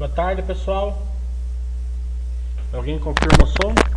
Boa tarde, pessoal. Alguém confirma o som?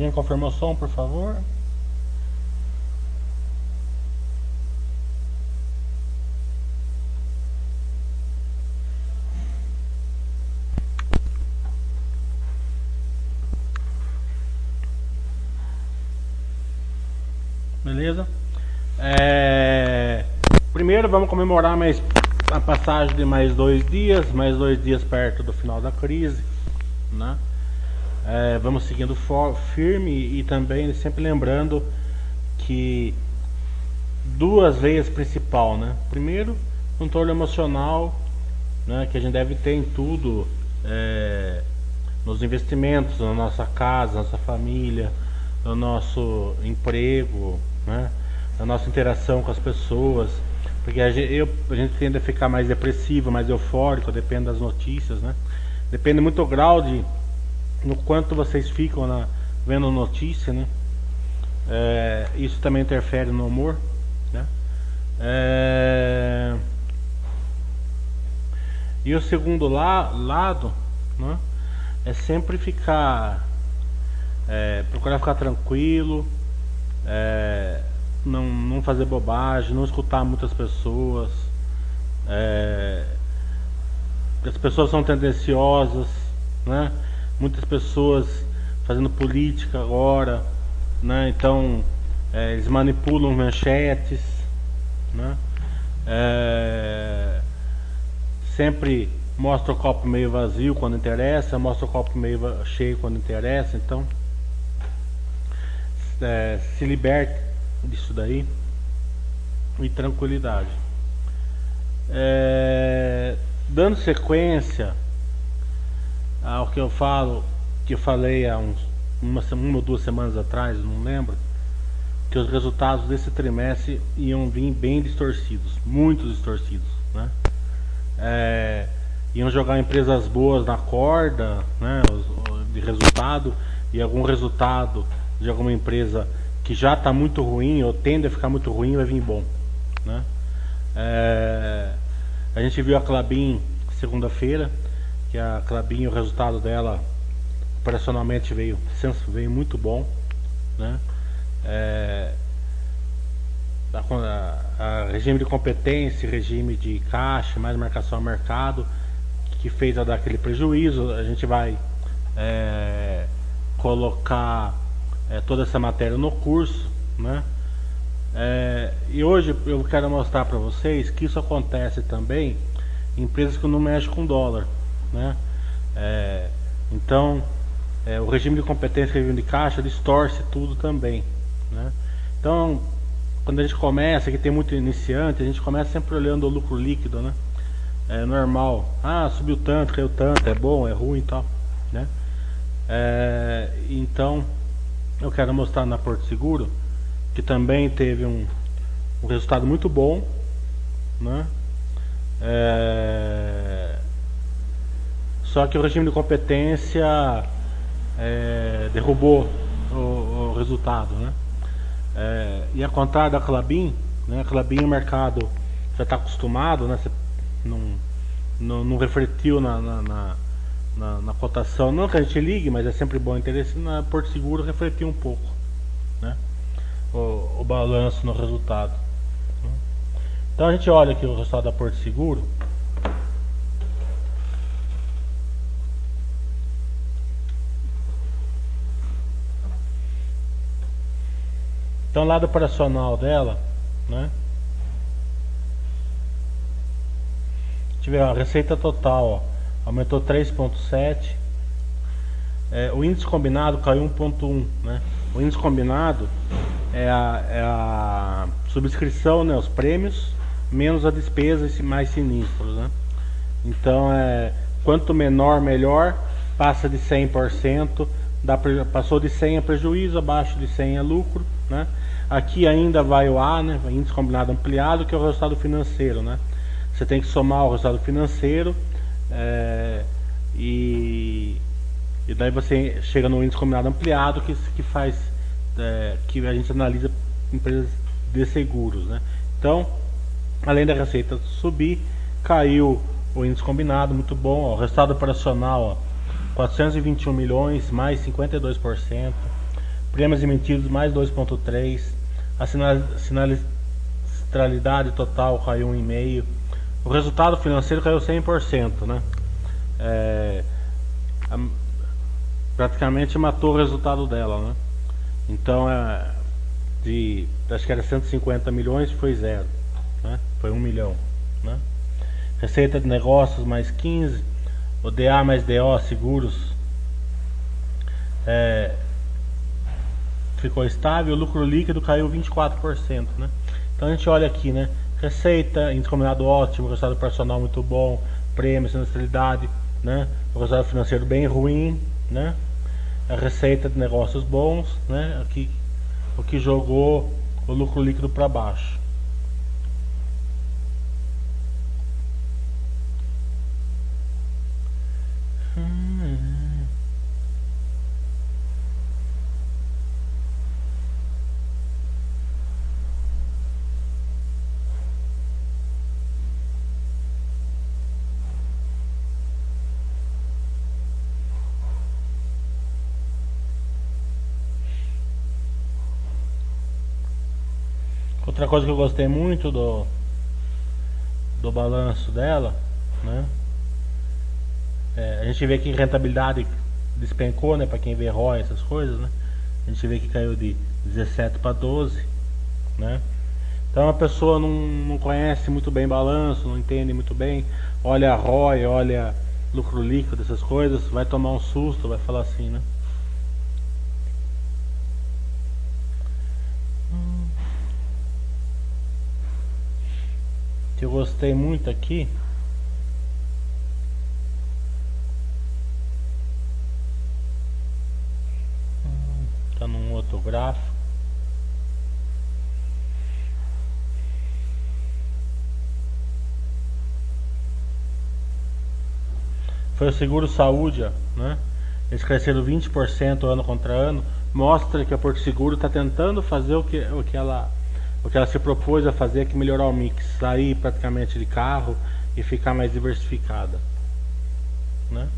Alguém confirmou o som, por favor? Beleza? É... Primeiro vamos comemorar mais a passagem de mais dois dias, mais dois dias perto do final da crise, né? É, vamos seguindo firme e também sempre lembrando que duas veias principal, né? Primeiro, controle emocional, né? Que a gente deve ter em tudo, é, nos investimentos, na nossa casa, na nossa família, no nosso emprego, né? Na nossa interação com as pessoas, porque a gente, eu, a gente tende a ficar mais depressivo, mais eufórico, depende das notícias, né? Depende muito do grau de no quanto vocês ficam na, vendo notícia, né? É, isso também interfere no humor, né? É, e o segundo la, lado, né? É sempre ficar, é, procurar ficar tranquilo, é, não, não fazer bobagem, não escutar muitas pessoas. É, as pessoas são tendenciosas, né? Muitas pessoas fazendo política agora, né? Então é, eles manipulam manchetes, né? É, sempre mostra o copo meio vazio quando interessa, mostra o copo meio cheio quando interessa, então é, se liberte disso daí e tranquilidade. É, dando sequência ao que eu falo, que eu falei há uns, uma, uma ou duas semanas atrás, não lembro, que os resultados desse trimestre iam vir bem distorcidos, muito distorcidos, né? É, iam jogar empresas boas na corda, né, de resultado, e algum resultado de alguma empresa que já está muito ruim ou tende a ficar muito ruim vai vir bom, né? É, a gente viu a Clabin segunda-feira, que a Clabinha, o resultado dela operacionalmente veio, veio muito bom, né? É, a, a, regime de competência, regime de caixa, mais marcação ao mercado, que fez a dar aquele prejuízo, a gente vai é, colocar é, toda essa matéria no curso, né? É, e hoje eu quero mostrar para vocês que isso acontece também em empresas que não mexem com dólar. Né? É, então, é, o regime de competência e regime de caixa distorce tudo também. Né? Então, quando a gente começa, que tem muito iniciante, a gente começa sempre olhando o lucro líquido, né? É normal. Ah, subiu tanto, caiu tanto, é bom, é ruim e tal, né? É, então, eu quero mostrar na Porto Seguro que também teve um, um resultado muito bom, né? É, só que o regime de competência é, derrubou o, o, resultado, né? É, e a contrário da Clabin, né? A Clabin o mercado já está acostumado, né? Não, não, não refletiu na, na, na, na, na cotação, não que a gente ligue, mas é sempre bom interesse na Porto Seguro refletir um pouco, né? O, o balanço no resultado. Então a gente olha aqui o resultado da Porto Seguro. Então, lado operacional dela, né? vê a receita total, ó, aumentou 3,7. É, o índice combinado caiu 1,1. Né? O índice combinado é a, é a subscrição, né, os prêmios, menos a despesa e mais sinistros. Né? Então, é, quanto menor, melhor. Passa de 100%, dá, passou de 100 a prejuízo, abaixo de 100 a lucro. Né? Aqui ainda vai o A, né, índice combinado ampliado, que é o resultado financeiro. Né? Você tem que somar o resultado financeiro é, e, e daí você chega no índice combinado ampliado que, que faz é, que a gente analisa empresas de seguros. Né? Então, além da receita subir, caiu o índice combinado, muito bom. Ó, o resultado operacional, ó, 421 milhões, mais 52%. Prêmios emitidos, mais 2,3%. A sinistralidade total caiu 1,5%. O resultado financeiro caiu 100%, né? É, a, praticamente matou o resultado dela, né? Então, é, de, acho que era 150 milhões, foi zero, né? Foi 1 milhão, né? Receita de negócios mais 15, o DA mais DO, seguros, é, ficou estável, o lucro líquido caiu 24%, né? Então a gente olha aqui, né? Receita, índice ótimo, resultado personal muito bom, prêmio, sinistralidade, né? O resultado financeiro bem ruim, né? A receita de negócios bons, né? Aqui, o que jogou o lucro líquido para baixo. Outra coisa que eu gostei muito do do balanço dela, né? É, a gente vê que rentabilidade despencou, né? Para quem vê ROI, essas coisas, né? A gente vê que caiu de 17 para 12, né? Então a pessoa não, não conhece muito bem balanço, não entende muito bem, olha ROI, olha lucro líquido, essas coisas, vai tomar um susto, vai falar assim, né? Que eu gostei muito aqui. Está num outro gráfico. Foi o seguro saúde né? Eles cresceram 20% ano contra ano. Mostra que a Porto Seguro está tentando fazer o que, o que ela o que ela se propôs a fazer é que melhorar o mix, sair praticamente de carro e ficar mais diversificada, né?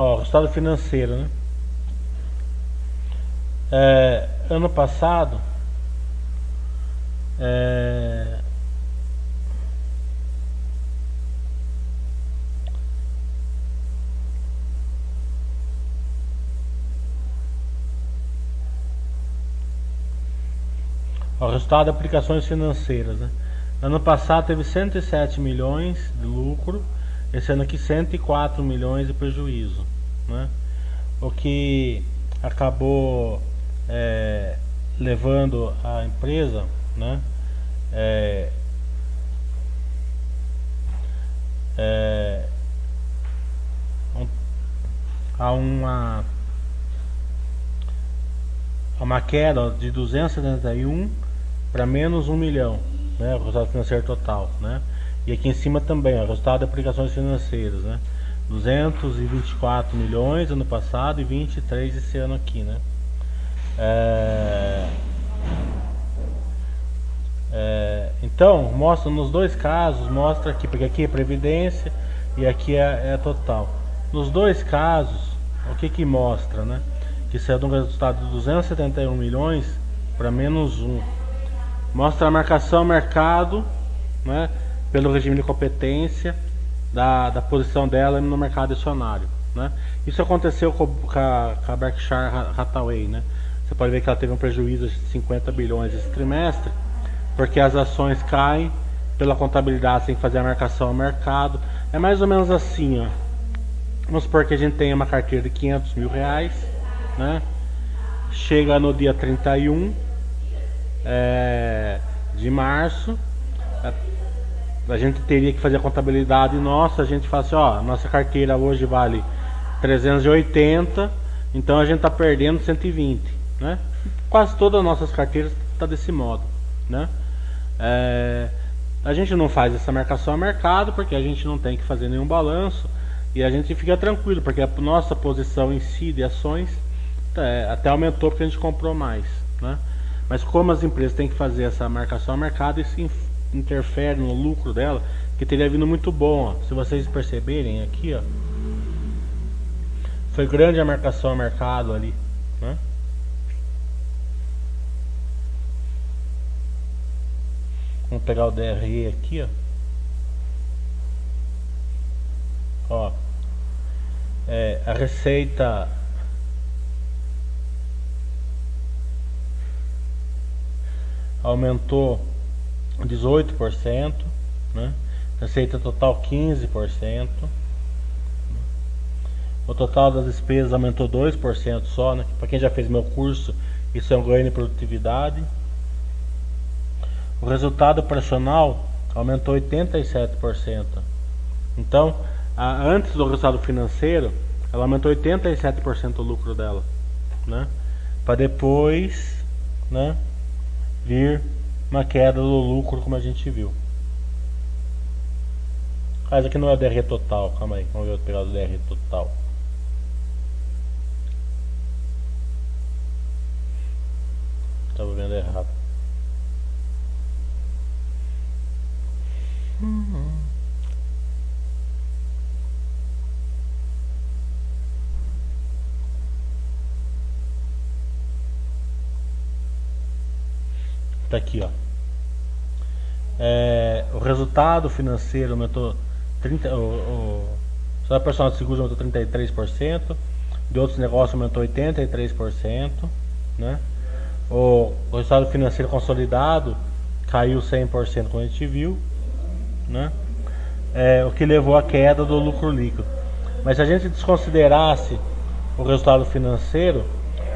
Ó, resultado financeiro, né? É, ano passado é, o resultado de aplicações financeiras, né? Ano passado teve 107 milhões de lucro, esse ano aqui 104 milhões de prejuízo né? o que acabou é, levando a empresa né? É, é, a uma a uma queda de 271 para menos 1 milhão, né, o resultado financeiro total, né? E aqui em cima também, o resultado de aplicações financeiras, né? 224 milhões ano passado e 23 esse ano aqui, né? É, é, então, mostra nos dois casos, mostra aqui, porque aqui é previdência e aqui é, é total. Nos dois casos, o que que mostra, né? que saiu de um resultado de 271 milhões para menos um. Mostra a marcação mercado, né, pelo regime de competência da, da posição dela no mercado acionário. Né? Isso aconteceu com, com, a, com a Berkshire Hathaway. Né? Você pode ver que ela teve um prejuízo de 50 bilhões esse trimestre, porque as ações caem pela contabilidade sem fazer a marcação ao mercado. É mais ou menos assim, ó. Vamos supor que a gente tenha uma carteira de 500 mil reais, né? Chega no dia 31 é, de março, a, gente teria que fazer a contabilidade nossa, a gente fala assim, ó, nossa carteira hoje vale 380, então a gente está perdendo 120, né? Quase todas as nossas carteiras tá desse modo, né? É, a gente não faz essa marcação a mercado porque a gente não tem que fazer nenhum balanço e a gente fica tranquilo porque a nossa posição em si de ações é, até aumentou porque a gente comprou mais, né? Mas como as empresas têm que fazer essa marcação a mercado, isso interfere no lucro dela, que teria vindo muito bom. Ó. Se vocês perceberem aqui, ó, foi grande a marcação a mercado ali, né? Vamos pegar o DRE aqui, ó. Ó, é, a receita aumentou 18%, né? Receita total 15%. O total das despesas aumentou 2% só, né? Para quem já fez meu curso, isso é um ganho de produtividade. O resultado operacional aumentou 87%. Então, a, antes do resultado financeiro, ela aumentou 87% o lucro dela, né? Para depois, né, vir uma queda do lucro como a gente viu. Mas aqui não é o DR total, calma aí, vamos ver o pegar do DR total. Estava vendo errado. Uhum. Tá aqui, ó. É, o resultado financeiro aumentou 30, o, o salário personal de seguros aumentou 33%, de outros negócios aumentou 83%, né? O, o resultado financeiro consolidado caiu 100% como a gente viu, né? É, o que levou à queda do lucro líquido. Mas se a gente desconsiderasse o resultado financeiro,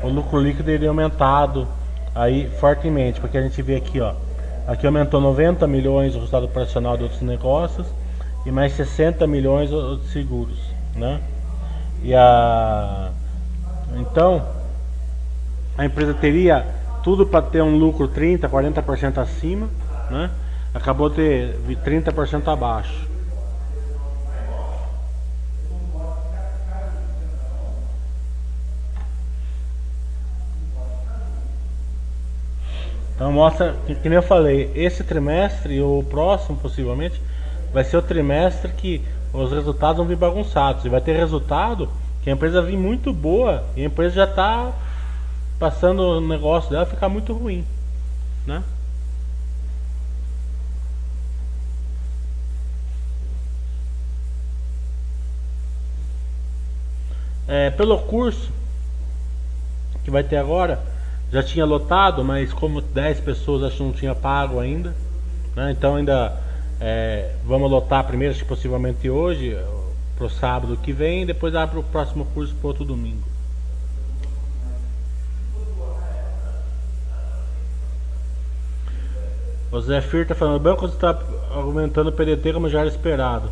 o lucro líquido iria aumentado aí fortemente, porque a gente vê aqui, ó, aqui aumentou 90 milhões o resultado operacional de outros negócios e mais 60 milhões de seguros, né? E a então a empresa teria tudo para ter um lucro 30, 40% acima, né? Acabou de ter 30% abaixo. Então mostra, que, que nem eu falei, esse trimestre e o próximo possivelmente vai ser o trimestre que os resultados vão vir bagunçados. E vai ter resultado que a empresa vir muito boa e a empresa já está passando o negócio dela ficar muito ruim. Né? É, pelo curso que vai ter agora, já tinha lotado, mas como 10 pessoas acho que não tinha pago ainda, né? então ainda é, vamos lotar primeiro, acho que possivelmente hoje, para o sábado que vem, depois abre o próximo curso para outro domingo. O Zé Fir está falando, o banco está aumentando o PDT como já era esperado.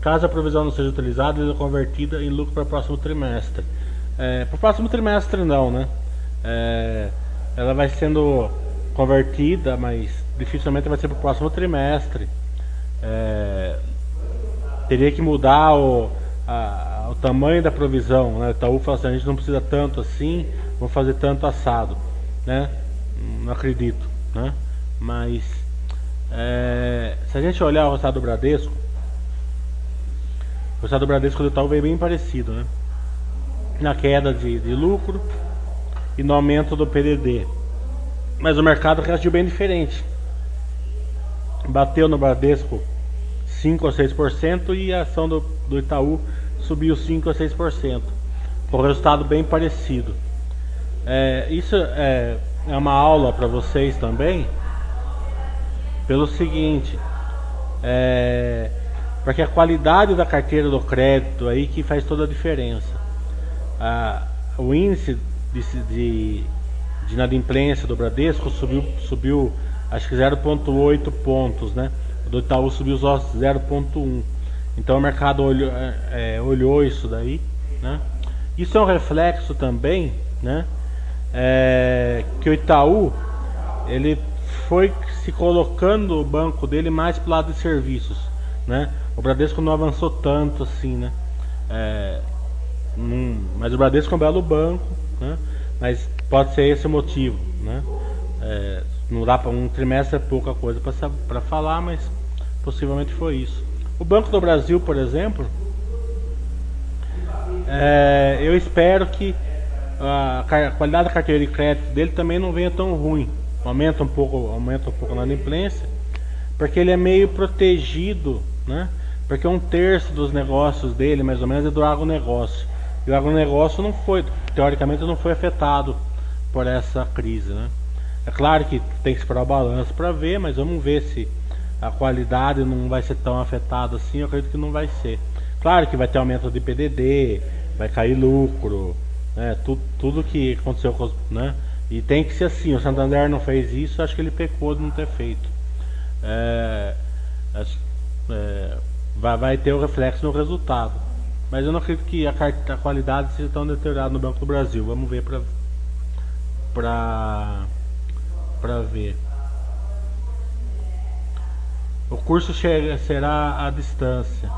Caso a provisão não seja utilizada, ele é convertida em lucro para o próximo trimestre. É, para o próximo trimestre não, né? É, ela vai sendo convertida, mas dificilmente vai ser para o próximo trimestre. É, teria que mudar o, a, o tamanho da provisão. Né? O Itaú fala assim, a gente não precisa tanto assim, vamos fazer tanto assado. Né? Não acredito. Né? Mas é, se a gente olhar o resultado do Bradesco, o resultado do Bradesco do Itaú veio bem parecido. Né? Na queda de, de lucro, e no aumento do PDD. Mas o mercado reagiu bem diferente. Bateu no Bradesco 5 ou 6% e a ação do, do Itaú subiu 5 ou 6%. Com resultado bem parecido. É, isso é, é uma aula para vocês também, pelo seguinte, é, porque a qualidade da carteira do crédito aí que faz toda a diferença. Ah, o índice de, de, de inadimplência do Bradesco subiu, subiu acho que 0,8 pontos, né? O do Itaú subiu só 0,1. Então o mercado olhou, é, é, olhou isso daí, né? Isso é um reflexo também, né? É, que o Itaú ele foi se colocando o banco dele mais para o lado de serviços, né? O Bradesco não avançou tanto assim, né? É, num, mas o Bradesco é um belo banco, né? Mas pode ser esse o motivo, né? É, não dá para um trimestre é pouca coisa para falar, mas possivelmente foi isso. O Banco do Brasil, por exemplo, é, eu espero que a, qualidade da carteira de crédito dele também não venha tão ruim. Aumenta um pouco, aumenta um pouco na inadimplência, porque ele é meio protegido, né? Porque um terço dos negócios dele, mais ou menos, é do agronegócio. E o agronegócio não foi, teoricamente, não foi afetado por essa crise, né? É claro que tem que esperar o balanço para ver, mas vamos ver se a qualidade não vai ser tão afetada assim. Eu acredito que não vai ser. Claro que vai ter aumento de PDD, vai cair lucro, né? tudo, tudo que aconteceu com né? E tem que ser assim. O Santander não fez isso, acho que ele pecou de não ter feito. É, é, vai, vai ter o reflexo no resultado. Mas eu não acredito que a, a qualidade seja tão deteriorada no Banco do Brasil. Vamos ver para para para ver. O curso chega, será à distância.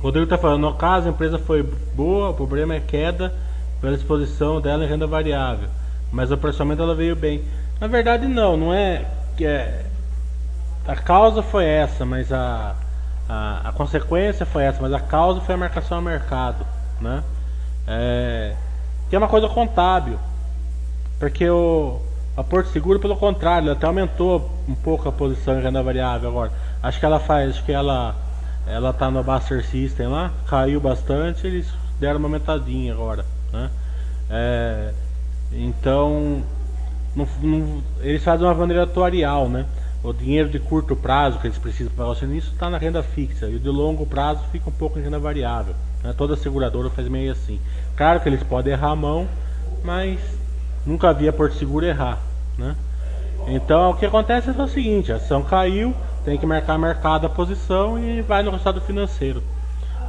Rodrigo está falando, no caso a empresa foi boa, o problema é queda pela exposição dela em renda variável. Mas o operacionamento ela veio bem. Na verdade não, não é é, a causa foi essa, mas a, a, a, consequência foi essa, mas a causa foi a marcação ao mercado, né? É, que é uma coisa contábil, porque o a Porto Seguro pelo contrário, ela até aumentou um pouco a posição em renda variável agora. Acho que ela faz, acho que ela ela tá no Buster System lá, caiu bastante, eles deram uma aumentadinha agora, né? É, então, não, não, eles fazem uma maneira atuarial, né? O dinheiro de curto prazo que eles precisam para o serviço está na renda fixa e o de longo prazo fica um pouco em renda variável. Né? Toda seguradora faz meio assim. Claro que eles podem errar a mão, mas nunca vi a Porto Seguro errar. Né? Então o que acontece é o seguinte: a ação caiu, tem que marcar mercado a posição e vai no resultado financeiro.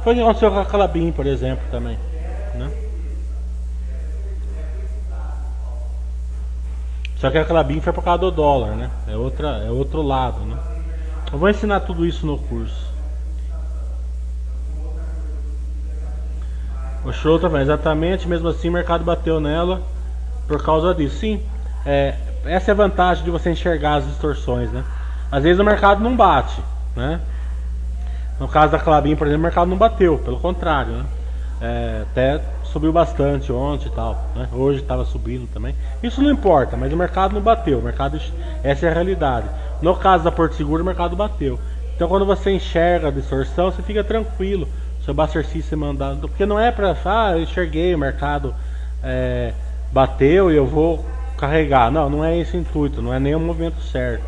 Foi o que aconteceu com a Calabim, por exemplo, também. Né? Só que a Clabin foi por causa do dólar, né? É, outra, é outro lado, né? Eu vou ensinar tudo isso no curso. O show também, exatamente, mesmo assim o mercado bateu nela por causa disso. Sim, é, essa é a vantagem de você enxergar as distorções, né? Às vezes o mercado não bate, né? No caso da Clabin, por exemplo, o mercado não bateu, pelo contrário, né? É, até subiu bastante ontem e tal, né? Hoje estava subindo também. Isso não importa, mas o mercado não bateu. O mercado, essa é a realidade. No caso da Porto Seguro, o mercado bateu. Então, quando você enxerga a distorção, você fica tranquilo. Seu Buster System mandando, porque não é para, ah, eu enxerguei o mercado é, bateu e eu vou carregar. Não, não é esse o intuito. Não é nem o movimento certo.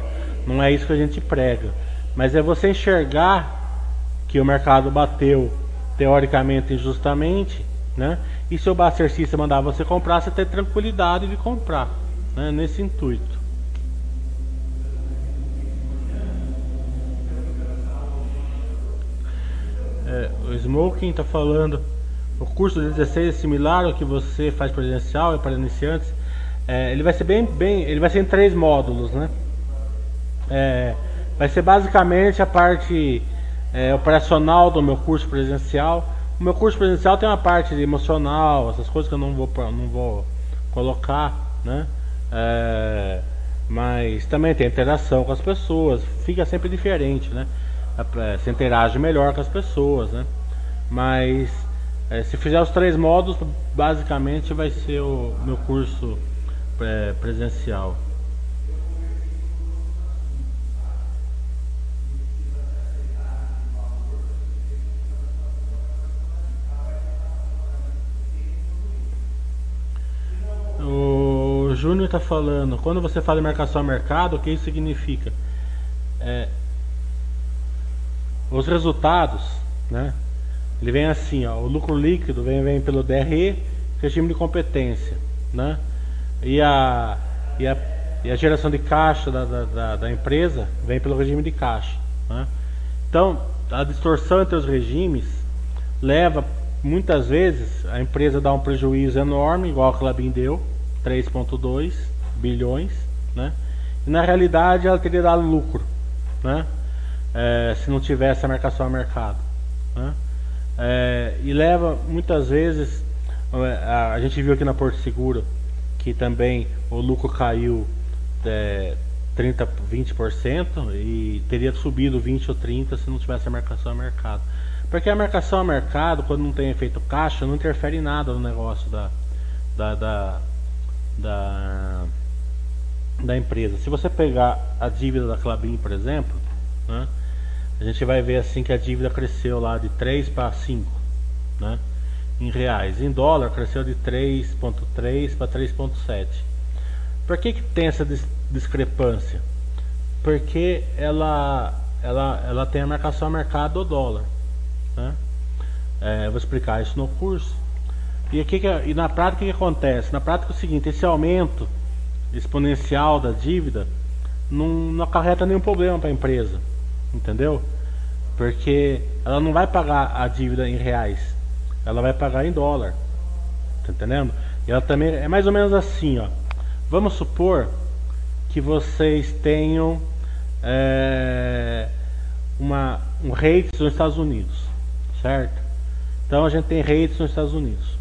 Não é isso que a gente prega. Mas é você enxergar que o mercado bateu teoricamente injustamente, né? E se o Buster System mandar você comprar, você tem tranquilidade de comprar, né? Nesse intuito. É, o Smoking está falando o curso de 16 é similar ao que você faz presencial e para iniciantes. É, ele vai ser bem, bem, ele vai ser em três módulos, né? É, vai ser basicamente a parte é, operacional do meu curso presencial. O meu curso presencial tem uma parte emocional, essas coisas que eu não vou, não vou colocar, né? É, mas também tem interação com as pessoas, fica sempre diferente, né? é, você interage melhor com as pessoas, né? Mas é, se fizer os três modos, basicamente vai ser o meu curso é, presencial. Júnior está falando, quando você fala em marcação a mercado, o que isso significa? É, os resultados, né? Ele vem assim, ó, o lucro líquido vem, vem pelo DRE, regime de competência, né? E a, e a, e a geração de caixa da, da, da, empresa vem pelo regime de caixa, né? Então, a distorção entre os regimes leva muitas vezes a empresa a dar um prejuízo enorme, igual a Clabin deu, 3.2 bilhões, né? E na realidade ela teria dado lucro, né? É, se não tivesse a marcação a mercado, né? É, e leva muitas vezes a, a, gente viu aqui na Porto Seguro que também o lucro caiu é, 30, 20% e teria subido 20 ou 30 se não tivesse a marcação a mercado. Porque a marcação a mercado, quando não tem efeito caixa, não interfere em nada no negócio da, da, da, da, da empresa. Se você pegar a dívida da Clabin, por exemplo, né, a gente vai ver assim que a dívida cresceu lá de 3 para 5, né? Em reais. Em dólar cresceu de 3.3 para 3.7. Por que que tem essa discrepância? Porque ela ela ela tem a marcação a mercado do dólar, né? É, eu vou explicar isso no curso. E aqui e na prática o que acontece? Na prática é o seguinte, esse aumento exponencial da dívida não, não acarreta nenhum problema para a empresa entendeu? Porque ela não vai pagar a dívida em reais, ela vai pagar em dólar, tá entendendo? E ela também é mais ou menos assim, ó. Vamos supor que vocês tenham é, uma, um rates nos Estados Unidos, certo? Então a gente tem rates nos Estados Unidos.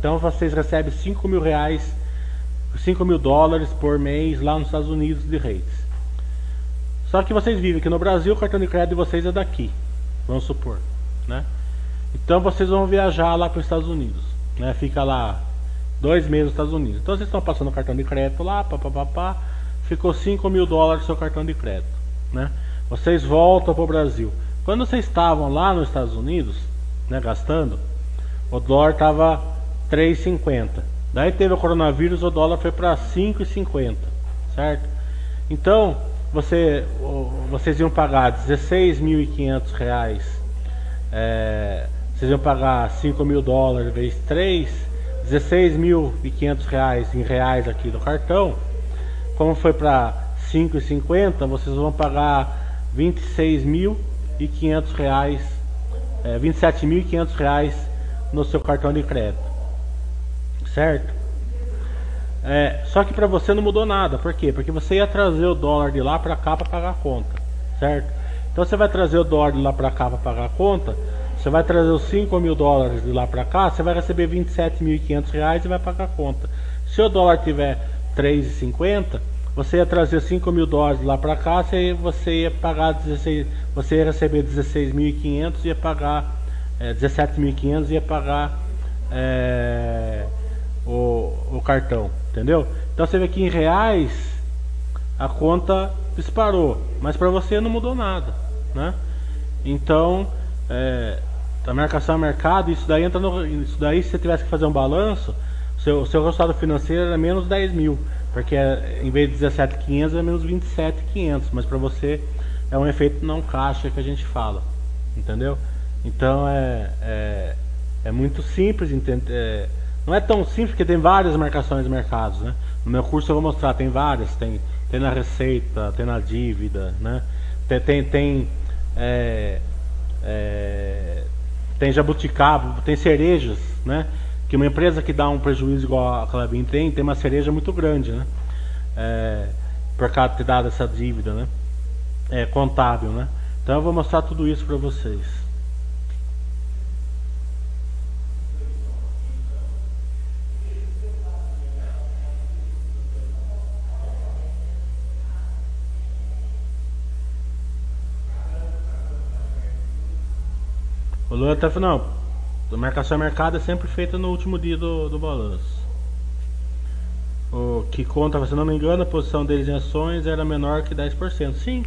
Então vocês recebem 5 mil reais, 5 mil dólares por mês lá nos Estados Unidos de rates. Só que vocês vivem aqui no Brasil, o cartão de crédito de vocês é daqui, vamos supor, né? Então vocês vão viajar lá para os Estados Unidos, né? Fica lá dois meses nos Estados Unidos. Então vocês estão passando o cartão de crédito lá, papapá, ficou 5 mil dólares seu cartão de crédito, né? Vocês voltam para o Brasil. Quando vocês estavam lá nos Estados Unidos, né, gastando, o dólar estava 3,50. Daí teve o coronavírus, o dólar foi para 5,50, certo? Então, você, vocês iam pagar 16.500 reais, é, vocês iam pagar 5 mil dólares vezes 3, 16.500 reais em reais aqui do cartão. Como foi para 5,50, vocês vão pagar 26.500 reais, é, 27.500 reais no seu cartão de crédito, certo? É, só que para você não mudou nada. Por quê? Porque você ia trazer o dólar de lá para cá para pagar a conta, certo? Então você vai trazer o dólar de lá para cá para pagar a conta. Você vai trazer os 5 mil dólares de lá para cá, você vai receber 27.500 reais e vai pagar a conta. Se o dólar tiver 3,50, você ia trazer 5 mil dólares de lá para cá, você, ia pagar 16, você ia receber 16.500 e ia pagar é, 17.500 e ia pagar é, o, o cartão, entendeu? Então você vê que em reais a conta disparou, mas para você não mudou nada, né? Então é, a marcação a mercado, isso daí entra no, isso daí se você tivesse que fazer um balanço, seu, seu resultado financeiro era menos 10 mil, porque é, em vez de 17.500 é menos 27.500, mas para você é um efeito não caixa que a gente fala, entendeu? Então é, é, é muito simples entender. É, não é tão simples porque tem várias marcações de mercados, né? No meu curso eu vou mostrar, tem várias, tem, tem na receita, tem na dívida, né? Tem, tem, tem, é, é, tem jabuticaba, tem cerejas, né? Que uma empresa que dá um prejuízo igual a Clabin tem, tem uma cereja muito grande, né? É, por causa de ter dado essa dívida, né? É, contábil, né? Então eu vou mostrar tudo isso para vocês. Tá falando, não, a marcação mercado é sempre feita no último dia do, do balanço. O que conta, se não me engano, a posição deles em ações era menor que 10%. Sim,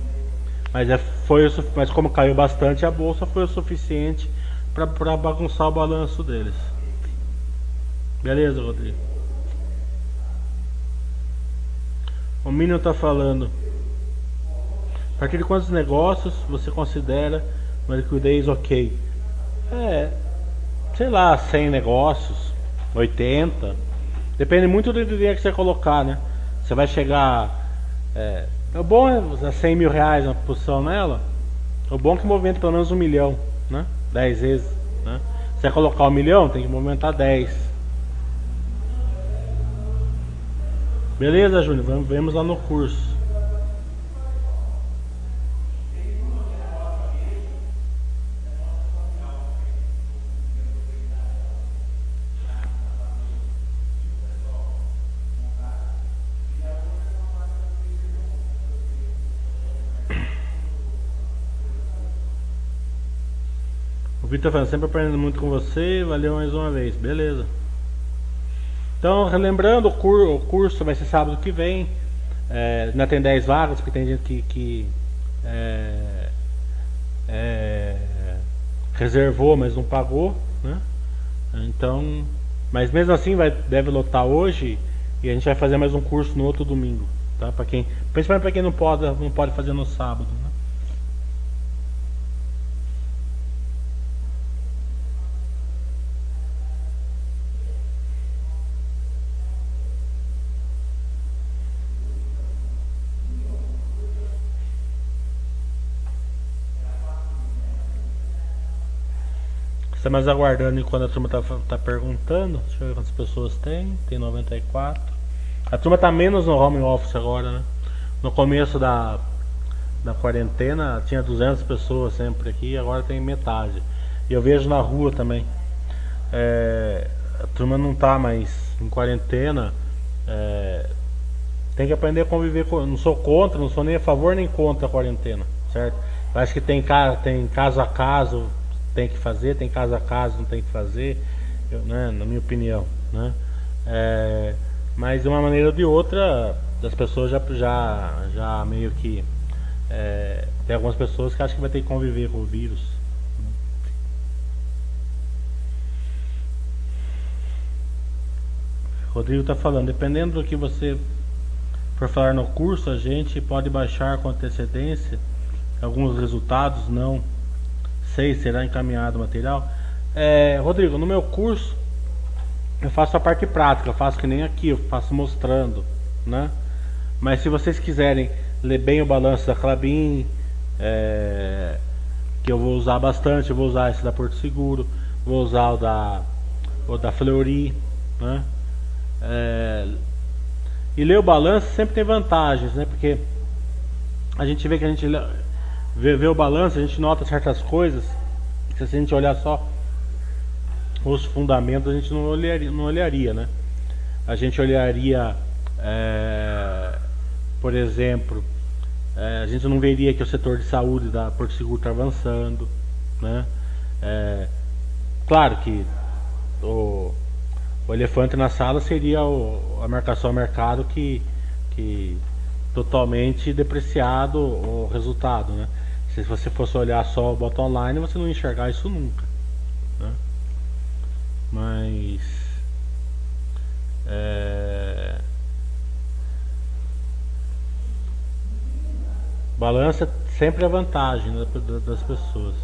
mas, é, foi, mas como caiu bastante a bolsa, foi o suficiente para bagunçar o balanço deles. Beleza, Rodrigo? O Minion está falando. A partir de quantos negócios você considera uma liquidez ok? É, sei lá, 100 negócios, 80. Depende muito do dinheiro que você colocar, né? Você vai chegar. É, é bom é 100 mil reais uma posição nela. É bom que movimenta pelo menos um milhão, né? 10 vezes. Né? Se você colocar um milhão, tem que movimentar 10. Beleza, Júnior? Vamos, lá no curso. Vitor falando, sempre aprendendo muito com você, valeu mais uma vez, beleza. Então, relembrando, o, cur, o curso vai ser sábado que vem. É, ainda tem 10 vagas, porque tem gente que, que é, é, reservou, mas não pagou. Né? Então, mas mesmo assim vai, deve lotar hoje e a gente vai fazer mais um curso no outro domingo. Tá? Pra quem, principalmente para quem não pode, não pode fazer no sábado. Né? Estamos aguardando enquanto a turma está tá perguntando. Deixa eu ver quantas pessoas tem. Tem 94. A turma está menos no home office agora, né? No começo da, da quarentena tinha 200 pessoas sempre aqui, agora tem metade. E eu vejo na rua também. É, a turma não está mais em quarentena. É, tem que aprender a conviver com. Não sou contra, não sou nem a favor nem contra a quarentena, certo? Eu acho que tem, tem caso a caso tem que fazer, tem caso a caso, não tem que fazer, eu, né, na minha opinião. Né? É, mas de uma maneira ou de outra, as pessoas já, já, já meio que. É, tem algumas pessoas que acham que vai ter que conviver com o vírus. Rodrigo está falando, dependendo do que você for falar no curso, a gente pode baixar com antecedência alguns resultados, não será encaminhado o material. É, Rodrigo, no meu curso eu faço a parte prática, eu faço que nem aqui, eu faço mostrando, né? Mas se vocês quiserem ler bem o balanço da Clabin, é, que eu vou usar bastante, eu vou usar esse da Porto Seguro, vou usar o da, o da Fleury, né? É, e ler o balanço sempre tem vantagens, né? Porque a gente vê que a gente ver o balanço, a gente nota certas coisas que se a gente olhar só os fundamentos, a gente não olharia, não olharia né? A gente olharia, é, por exemplo, é, a gente não veria que o setor de saúde da Porto Seguro está avançando, né? É, claro que o, o, elefante na sala seria o, a marcação ao mercado que, que totalmente depreciado o resultado, né? Se você fosse olhar só o bottom line, você não enxergar isso nunca. Né? Mas. É... Balança sempre a vantagem né, das pessoas.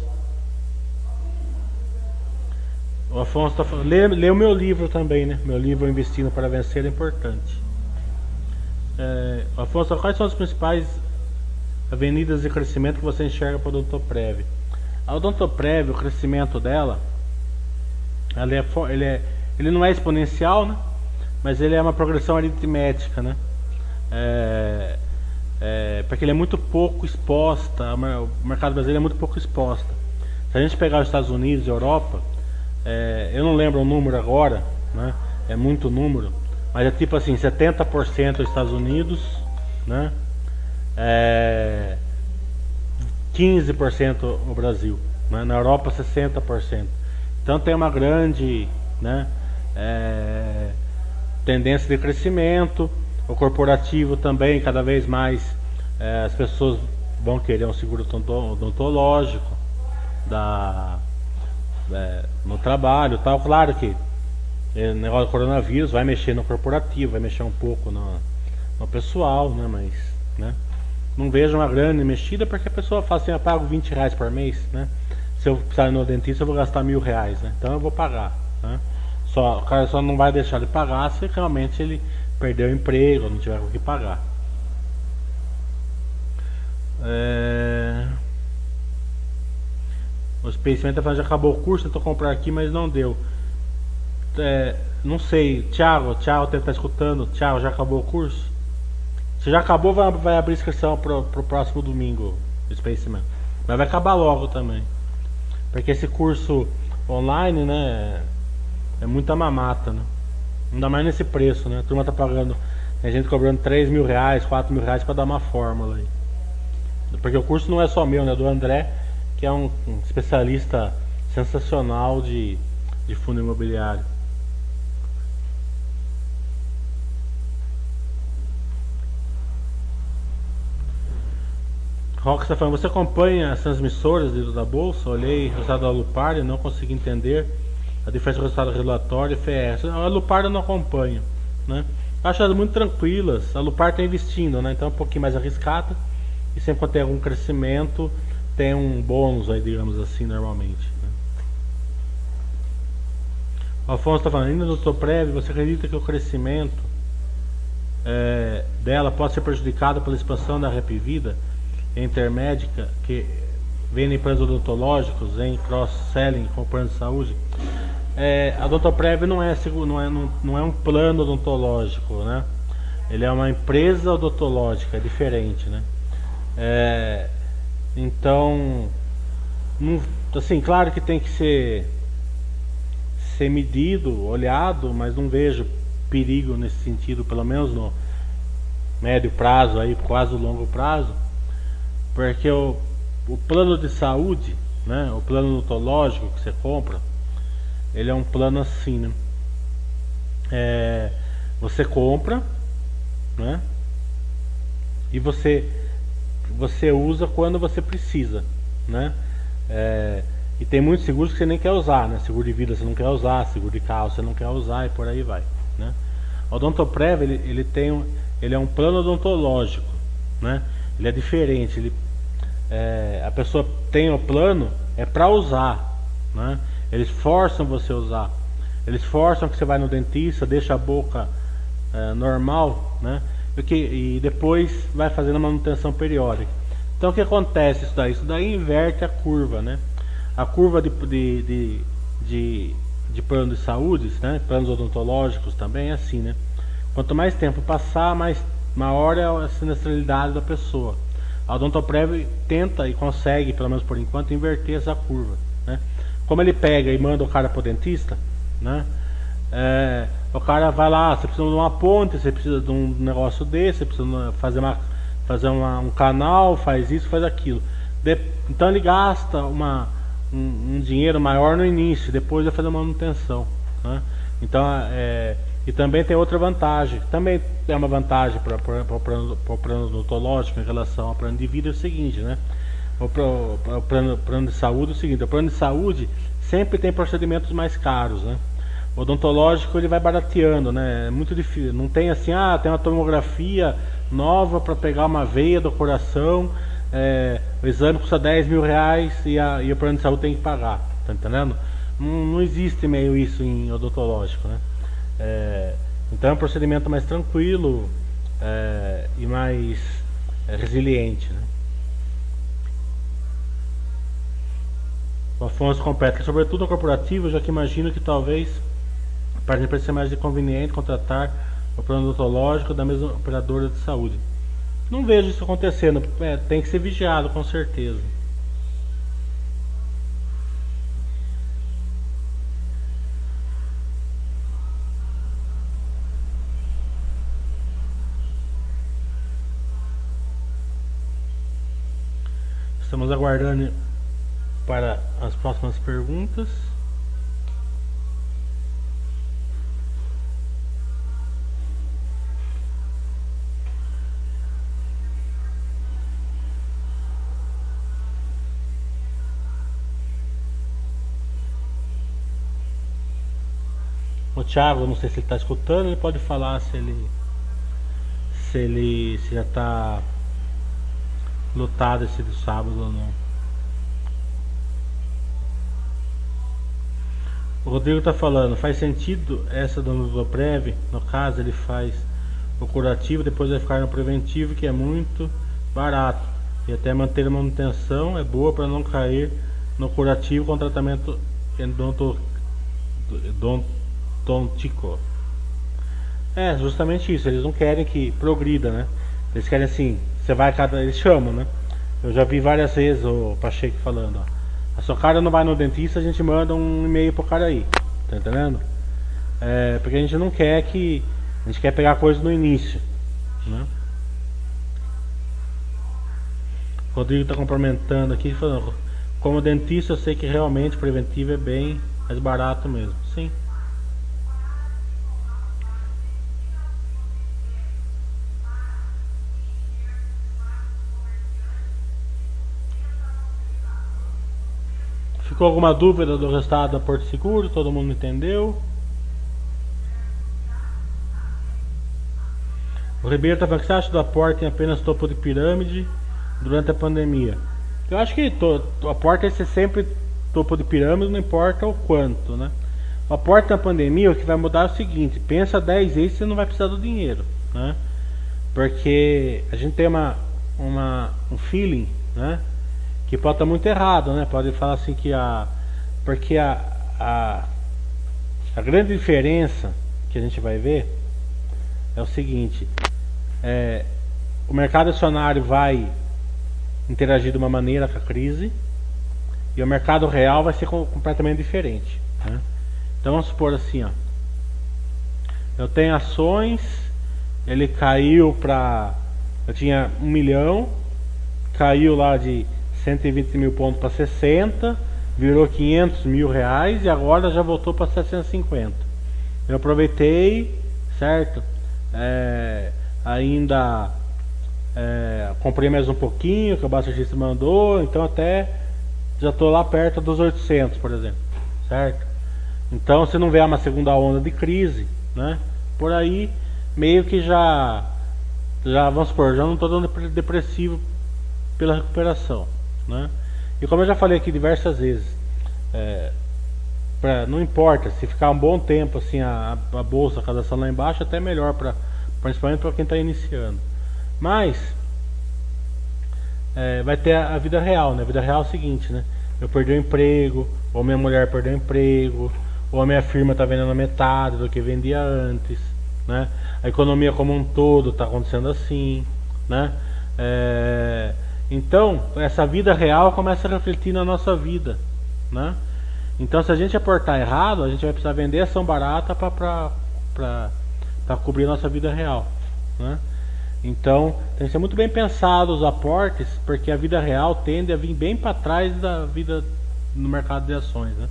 O Afonso está falando. Lê, lê, o meu livro também, né? Meu livro Investindo para Vencer é importante. É, Afonso, quais são os principais avenidas de crescimento que você enxerga para o Odontoprev. A Odontoprev, o crescimento dela, ela é, ele, é, ele não é exponencial, né? mas ele é uma progressão aritmética, né? É, é, porque ele é muito pouco exposta, o mercado brasileiro é muito pouco exposta. Se a gente pegar os Estados Unidos e Europa, é, eu não lembro o número agora, né? é muito número, mas é tipo assim, 70% Estados Unidos, né? É, 15% no Brasil. né? na Europa 60%. Então tem uma grande né, é, tendência de crescimento. O corporativo também, cada vez mais é, as pessoas vão querer um seguro odontológico da, é, no trabalho tal. Claro que o é, negócio do coronavírus vai mexer no corporativo, vai mexer um pouco no, no pessoal, né? Mas né, não vejo uma grande mexida porque a pessoa fala assim, eu pago 20 reais por mês, né? Se eu precisar ir no dentista eu vou gastar mil reais, né? Então eu vou pagar. Né? Só, o cara só não vai deixar de pagar se realmente ele perdeu o emprego, não tiver com o que pagar. É... O Space Man tá falando já acabou o curso, tentou comprar aqui, mas não deu. É, não sei, Thiago, Thiago, você tá escutando? Thiago, já acabou o curso? Se já acabou, vai, vai abrir inscrição pro, pro próximo domingo, Spaceman. Mas vai acabar logo também. Porque esse curso online, né? É muita mamata, né? Ainda mais nesse preço, né? A turma tá pagando. Tem gente cobrando 3 mil reais, 4 mil reais pra dar uma fórmula aí. Porque o curso não é só meu, né? É do André, que é um, um especialista sensacional de, de fundo imobiliário. Rock está falando, você acompanha as transmissoras dentro da bolsa? Olhei o resultado da Lupar e não consegui entender a diferença do resultado relatório e FES. A Lupar eu não acompanho, né? Acho elas muito tranquilas. A Lupar está investindo, né? Então é um pouquinho mais arriscada. E sempre quando tem algum crescimento, tem um bônus aí, digamos assim, normalmente. Né? O Afonso está falando, ainda no Toprev, você acredita que o crescimento é, dela pode ser prejudicado pela expansão da Repvida? Intermédica que vendem planos odontológicos em cross-selling com planos de saúde, é, a Odontoprev não é, não, é, não, não é um plano odontológico, né? Ele é uma empresa odontológica, é diferente, né? É, então, não, assim, claro que tem que ser, ser medido, olhado, mas não vejo perigo nesse sentido, pelo menos no médio prazo, aí, quase longo prazo. Porque o, o plano de saúde, né, o plano odontológico que você compra, ele é um plano assim, né? É, você compra, né? E você você usa quando você precisa, né? É, e tem muitos seguros que você nem quer usar, né? Seguro de vida você não quer usar, seguro de carro você não quer usar e por aí vai, né? O Odontoprev ele, ele tem um, ele é um plano odontológico, né? ele é diferente. Ele, é, a pessoa tem o plano é para usar, né? Eles forçam você a usar. Eles forçam que você vai no dentista, deixa a boca é, normal, né? Porque, e depois vai fazendo manutenção periódica. Então o que acontece isso daí? Isso daí inverte a curva, né? A curva de, de, de, de, de plano de saúde, né? planos odontológicos também é assim, né? Quanto mais tempo passar, mais maior é a sinistralidade da pessoa. A Odontoprev tenta e consegue, pelo menos por enquanto, inverter essa curva. Né? Como ele pega e manda o cara para o dentista, né? É, o cara vai lá, você precisa de uma ponte, você precisa de um negócio desse, você precisa fazer, uma, fazer uma, um canal, faz isso, faz aquilo. De, então ele gasta uma, um, um, dinheiro maior no início, depois vai fazer manutenção. Né? Então é, e também tem outra vantagem, também é uma vantagem para o plano, odontológico em relação ao plano de vida, é o seguinte, né? O, o plano, plano de saúde é o seguinte, o plano de saúde sempre tem procedimentos mais caros, né? O odontológico ele vai barateando, né? É muito difícil, não tem assim, ah, tem uma tomografia nova para pegar uma veia do coração, é, o exame custa 10 mil reais e, a, e o plano de saúde tem que pagar, tá entendendo? Não, não existe meio isso em odontológico, né? É, então é um procedimento mais tranquilo é, e mais é, resiliente. Né? O Afonso completa, sobretudo no corporativo, já que imagino que talvez para a empresa ser mais conveniente contratar o plano odontológico da mesma operadora de saúde. Não vejo isso acontecendo, é, tem que ser vigiado com certeza. Estamos aguardando para as próximas perguntas. O Thiago, não sei se ele está escutando, ele pode falar se ele se ele se já está lotado esse do sábado ou não. O Rodrigo está falando, faz sentido essa do Nudoprev? No caso, ele faz o curativo, depois vai ficar no preventivo, que é muito barato. E até manter a manutenção é boa para não cair no curativo com tratamento endonto, endontico. É, justamente isso. Eles não querem que progrida, né? Eles querem assim, você vai cada. Eles chamam, né? Eu já vi várias vezes o Pacheco falando, ó. A sua cara não vai no dentista, a gente manda um e-mail pro cara aí. Tá entendendo? É, porque a gente não quer que. A gente quer pegar coisa no início. Né? Rodrigo está complementando aqui falando, como dentista eu sei que realmente preventivo é bem mais barato mesmo. Sim. Ficou alguma dúvida do resultado da Porto Seguro? Todo mundo entendeu? O Ribeiro está falando que você acha do aporte em apenas topo de pirâmide durante a pandemia? Eu acho que to, o aporte é ser sempre topo de pirâmide, não importa o quanto, né? O aporte na pandemia, o que vai mudar é o seguinte: pensa 10 vezes você não vai precisar do dinheiro, né? Porque a gente tem uma, uma, um feeling, né? Que pode estar muito errado, né? Pode falar assim que a porque a, a a grande diferença que a gente vai ver é o seguinte: é, o mercado acionário vai interagir de uma maneira com a crise e o mercado real vai ser completamente diferente. Né? Então vamos supor assim, ó, eu tenho ações, ele caiu para, eu tinha um milhão, caiu lá de 120 mil pontos para 60, virou 500 mil reais e agora já voltou para 750. Eu aproveitei, certo? É, ainda é, comprei mais um pouquinho que o Baixista mandou, então até já estou lá perto dos 800, por exemplo, certo? Então se não vier uma segunda onda de crise, né? Por aí meio que já já vamos supor, já não estou dando depressivo pela recuperação. Né? E como eu já falei aqui diversas vezes, é, pra, não importa se ficar um bom tempo assim a, a bolsa, cadação lá embaixo, até melhor para principalmente para quem está iniciando. Mas é, vai ter a, a, vida real, né? A vida real é o seguinte, né? Eu perdi o emprego, ou minha mulher perdeu o emprego, ou a minha firma está vendendo metade do que vendia antes, né? A economia como um todo está acontecendo assim, né? É, então, essa vida real começa a refletir na nossa vida, né? Então, se a gente aportar errado, a gente vai precisar vender ação barata para cobrir a nossa vida real, né? Então, tem que ser muito bem pensado os aportes, porque a vida real tende a vir bem para trás da vida no mercado de ações, né?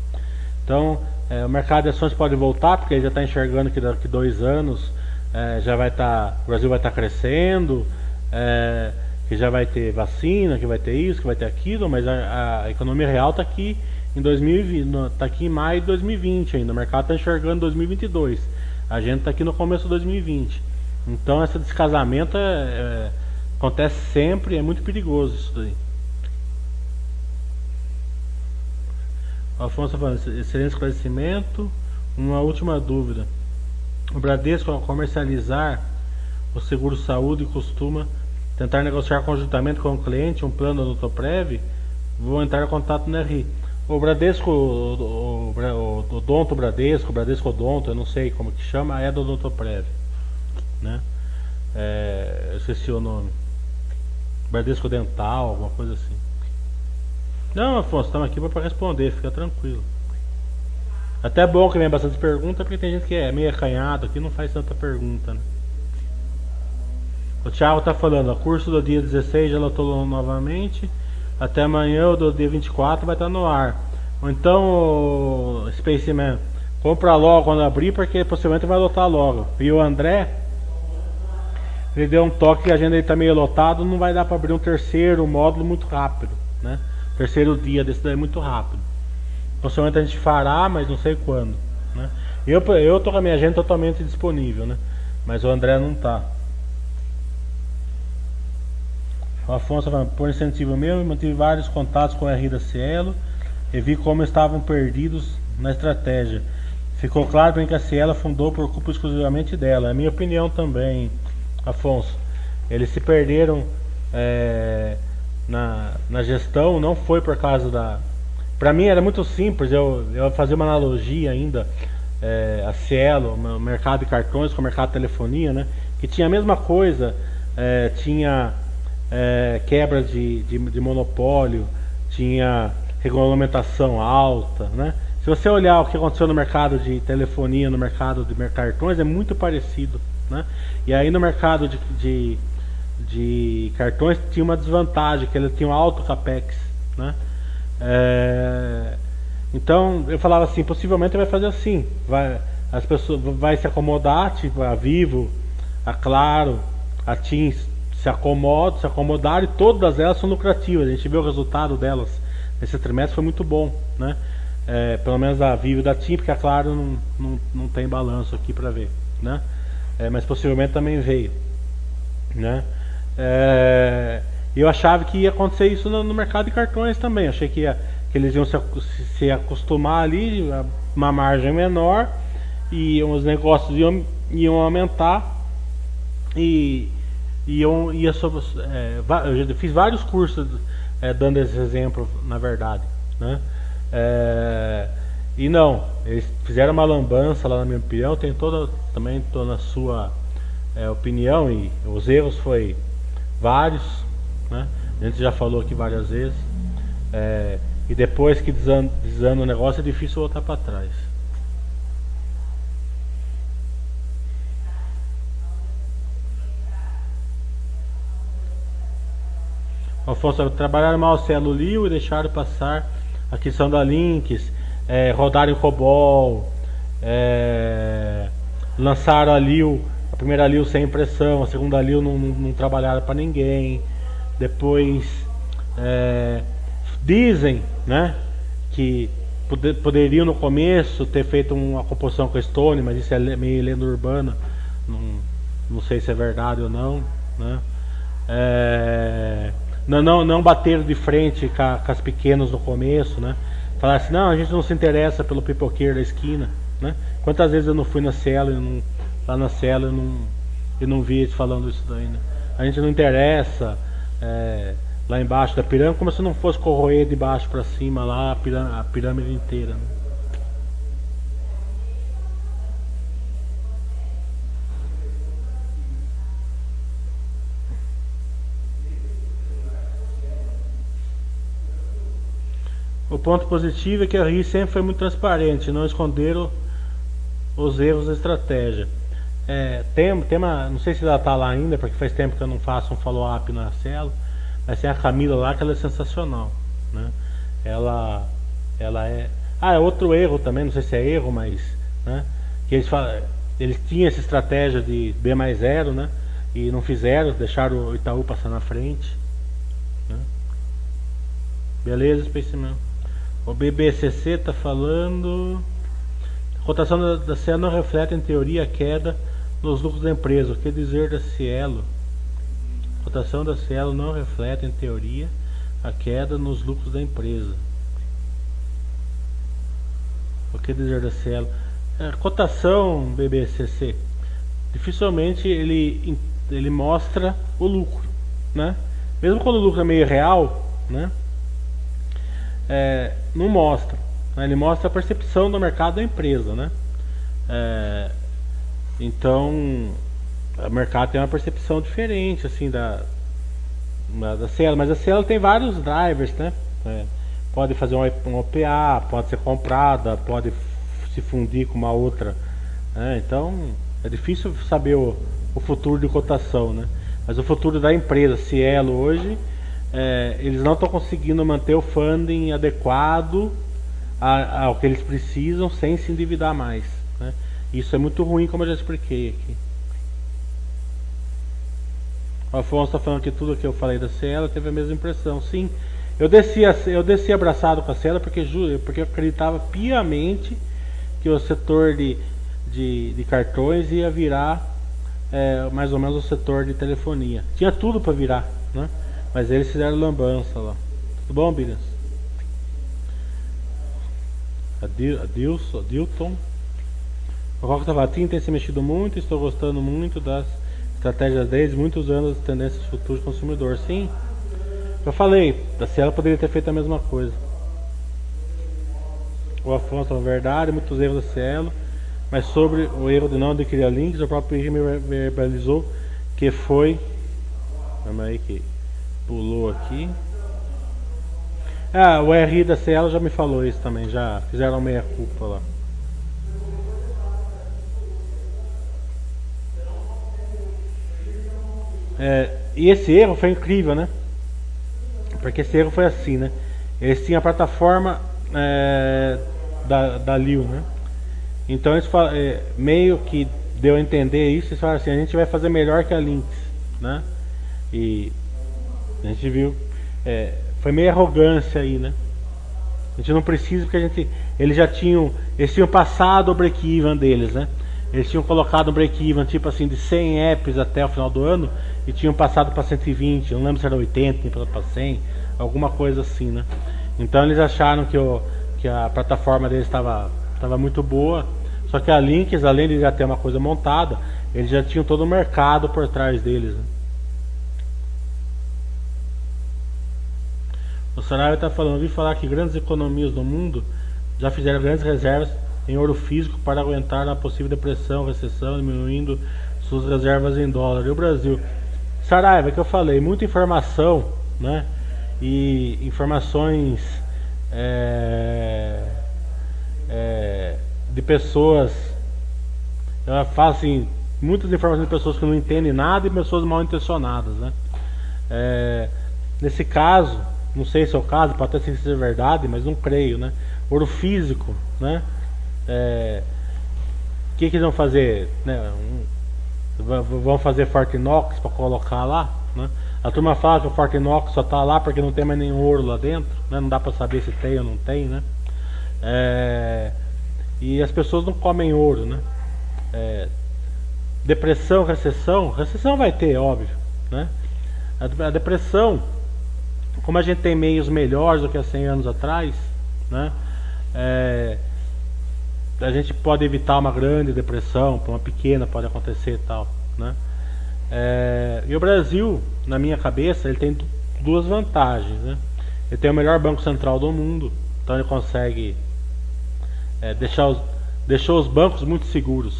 Então, é, o mercado de ações pode voltar, porque ele já está enxergando que daqui dois anos é, já vai estar, tá, o Brasil vai estar tá crescendo, é, que já vai ter vacina, que vai ter isso, que vai ter aquilo, mas a, a economia real está aqui em 2020, está aqui em maio de 2020 ainda. O mercado está enxergando 2022. A gente está aqui no começo de 2020. Então esse descasamento é, é, acontece sempre, é muito perigoso isso daí. O Afonso tá falando, excelente esclarecimento. Uma última dúvida. O Bradesco ao comercializar o seguro saúde costuma tentar negociar conjuntamente com o cliente um plano do Toprev, vou entrar em contato no RI. O Bradesco, o, o, o Odonto Bradesco, o Bradesco Odonto, eu não sei como que chama, é do Odontoprev, né? É, eu esqueci o nome. Bradesco Dental, alguma coisa assim. Não, Afonso, estamos aqui para responder, fica tranquilo. Até bom que vem bastante pergunta, porque tem gente que é meio acanhado aqui não faz tanta pergunta, né? O Thiago está falando, o curso do dia 16 já lotou novamente. até amanhã do dia 24 vai estar no ar. Ou então, Spaceman, compra logo quando abrir, porque possivelmente vai lotar logo. E o André, ele deu um toque que a agenda está meio lotado, não vai dar para abrir um terceiro módulo muito rápido, né? Terceiro dia desse daí muito rápido. Possivelmente a gente fará, mas não sei quando, né? Eu, eu tô com a minha agenda totalmente disponível, né? Mas o André não tá. O Afonso falando, por incentivo meu, mantive vários contatos com a R da Cielo e vi como estavam perdidos na estratégia. Ficou claro que a Cielo fundou por culpa exclusivamente dela. É a minha opinião também, Afonso. Eles se perderam é, na, na gestão, não foi por causa da. Para mim era muito simples, eu, eu fazer uma analogia ainda. É, a Cielo, o mercado de cartões com o mercado de telefonia, né? Que tinha a mesma coisa, é, tinha é, quebra de, de, de monopólio, tinha regulamentação alta, né? Se você olhar o que aconteceu no mercado de telefonia, no mercado de cartões, é muito parecido, né? E aí no mercado de, de, de cartões tinha uma desvantagem, que ele tinha um alto capex, né? É, então eu falava assim, possivelmente vai fazer assim, vai, as pessoas vai se acomodar, tipo a Vivo, a Claro, a Teams se acomodam, se acomodaram e todas elas são lucrativas. A gente viu o resultado delas nesse trimestre foi muito bom, né? É, pelo menos a Vivo e da TIM, porque a Claro não, não, não tem balanço aqui para ver, né? É, mas possivelmente também veio, né? É, eu achava que ia acontecer isso no, no mercado de cartões também. achei que, ia, que eles iam se, se acostumar ali, uma margem menor, e os negócios iam, iam aumentar e iam, ia sobre, é, eu fiz vários cursos é, dando esse exemplo, na verdade. Né? É, e não, eles fizeram uma lambança lá na minha opinião, tem toda, também estou na sua é, opinião, e os erros foi vários, né? a gente já falou aqui várias vezes. É, e depois que desanda, desanda o negócio é difícil voltar para trás. Alfonso, trabalharam mal o Cielo Liu e deixaram passar a questão da Links, é, rodaram COBOL, é, lançaram a Liu, a primeira Liu sem impressão, a segunda Liu não, não, não trabalharam para ninguém. Depois é, dizem né, que poder, poderiam no começo ter feito uma composição com a Stone, mas isso é meio lenda urbana, não, não sei se é verdade ou não. Né? É, não, não, não bater de frente com, com as pequenas no começo, né? Falar assim, não, a gente não se interessa pelo pipoqueiro da esquina, né? Quantas vezes eu não fui na cela, eu não, lá na cela eu não, eu não vi eles falando isso daí, né? A gente não interessa é, lá embaixo da pirâmide, como se não fosse corroer de baixo para cima lá a pirâmide, a pirâmide inteira, né? O ponto positivo é que a RI sempre foi muito transparente, não esconderam os erros da estratégia. É, tem, tem uma, não sei se ela está lá ainda, porque faz tempo que eu não faço um follow-up na cela, mas tem a Camila lá que ela é sensacional. Né? Ela, ela é. Ah, é outro erro também, não sei se é erro, mas. Né? Que eles, falam, eles tinham essa estratégia de B mais zero, né? E não fizeram, deixaram o Itaú passar na frente. Né? Beleza, Spaceman? O BBCC está falando. A cotação da, Cielo não reflete, em teoria, a queda nos lucros da empresa. O que dizer da Cielo? A cotação da Cielo não reflete, em teoria, a queda nos lucros da empresa. O que dizer da Cielo? A cotação BBCC dificilmente ele, ele mostra o lucro, né? Mesmo quando o lucro é meio real, né? É, não mostra. Né? Ele mostra a percepção do mercado da empresa, né? É, então, o mercado tem uma percepção diferente, assim, da, da, da Cielo. Mas a Cielo tem vários drivers, né? É, pode fazer um, um OPA, pode ser comprada, pode se fundir com uma outra. Né? Então, é difícil saber o, o futuro de cotação, né? Mas o futuro da empresa, Cielo, hoje, é, eles não estão conseguindo manter o funding adequado ao que eles precisam sem se endividar mais. Né? Isso é muito ruim, como eu já expliquei aqui. O Afonso está falando que tudo que eu falei da Cielo teve a mesma impressão. Sim, eu desci, eu desci abraçado com a Cielo porque, porque eu acreditava piamente que o setor de, de, de cartões ia virar é, mais ou menos o setor de telefonia. Tinha tudo para virar, né? Mas eles fizeram lambança lá. Tudo bom, Billions? Adilson, Adilton. O Rock Tavatin tem se mexido muito, estou gostando muito das estratégias deles, muito usando as tendências futuras do consumidor. Sim, eu falei, a Cielo poderia ter feito a mesma coisa. O Afonso, na verdade, muitos erros da Cielo, mas sobre o erro de não adquirir links, o próprio Henrique me verbalizou que foi. Calma aí que pulou aqui. Ah, o RI da Cielo já me falou isso também, já fizeram meia culpa lá. É, e esse erro foi incrível, né? Porque esse erro foi assim, né? Eles tinham a plataforma é, da, da Liu, né? Então eles falam, é, meio que deu a entender isso, eles falaram assim, a gente vai fazer melhor que a Lynx, né? E a gente viu, é, foi meio arrogância aí, né? A gente não precisa porque a gente, eles já tinham, eles tinham passado o break-even deles, né? Eles tinham colocado um break-even tipo assim de 100 apps até o final do ano e tinham passado para 120, não lembro se era 80, nem para 100, alguma coisa assim, né? Então eles acharam que, o, que a plataforma deles estava estava muito boa, só que a Links, além de já ter uma coisa montada, eles já tinham todo o mercado por trás deles. Né? O Saraiva está falando, ouvi falar que grandes economias do mundo já fizeram grandes reservas em ouro físico para aguentar a possível depressão, recessão, diminuindo suas reservas em dólar. E o Brasil? Saraiva, que eu falei, muita informação, né? E informações é, é, de pessoas, ela faz assim, muitas informações de pessoas que não entendem nada e pessoas mal intencionadas, né? É, nesse caso, não sei se é o caso, pode até ser verdade, mas não creio, né? Ouro físico, né? É, o que, que eles vão fazer? Né? Um, vão fazer Fortinox para colocar lá? Né? A turma fala que o Fortinox só está lá porque não tem mais nenhum ouro lá dentro, né? não dá para saber se tem ou não tem, né? É, e as pessoas não comem ouro, né? É, depressão, recessão, recessão vai ter, óbvio, né? A depressão, como a gente tem meios melhores do que há 100 anos atrás, né? É, a gente pode evitar uma grande depressão, uma pequena pode acontecer e tal, né? É, e o Brasil, na minha cabeça, ele tem duas vantagens, né? Ele tem o melhor banco central do mundo, então ele consegue é, deixar os, deixou os bancos muito seguros,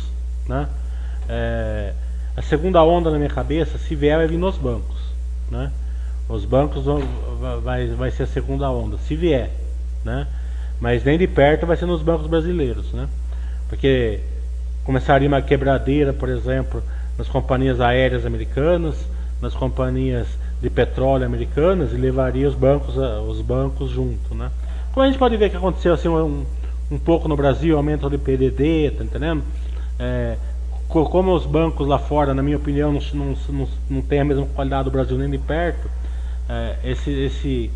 né? É, a segunda onda na minha cabeça, se vier, vai vir nos bancos, né? Os bancos vão, vai, vai ser a segunda onda, se vier, né? Mas nem de perto vai ser nos bancos brasileiros, né? Porque começaria uma quebradeira, por exemplo, nas companhias aéreas americanas, nas companhias de petróleo americanas e levaria os bancos, os bancos junto, né? Como a gente pode ver que aconteceu assim um, um pouco no Brasil, aumento do PDD, tá entendendo? É, como os bancos lá fora, na minha opinião, não, não, não, não tem a mesma qualidade do Brasil nem de perto, é, esse, esse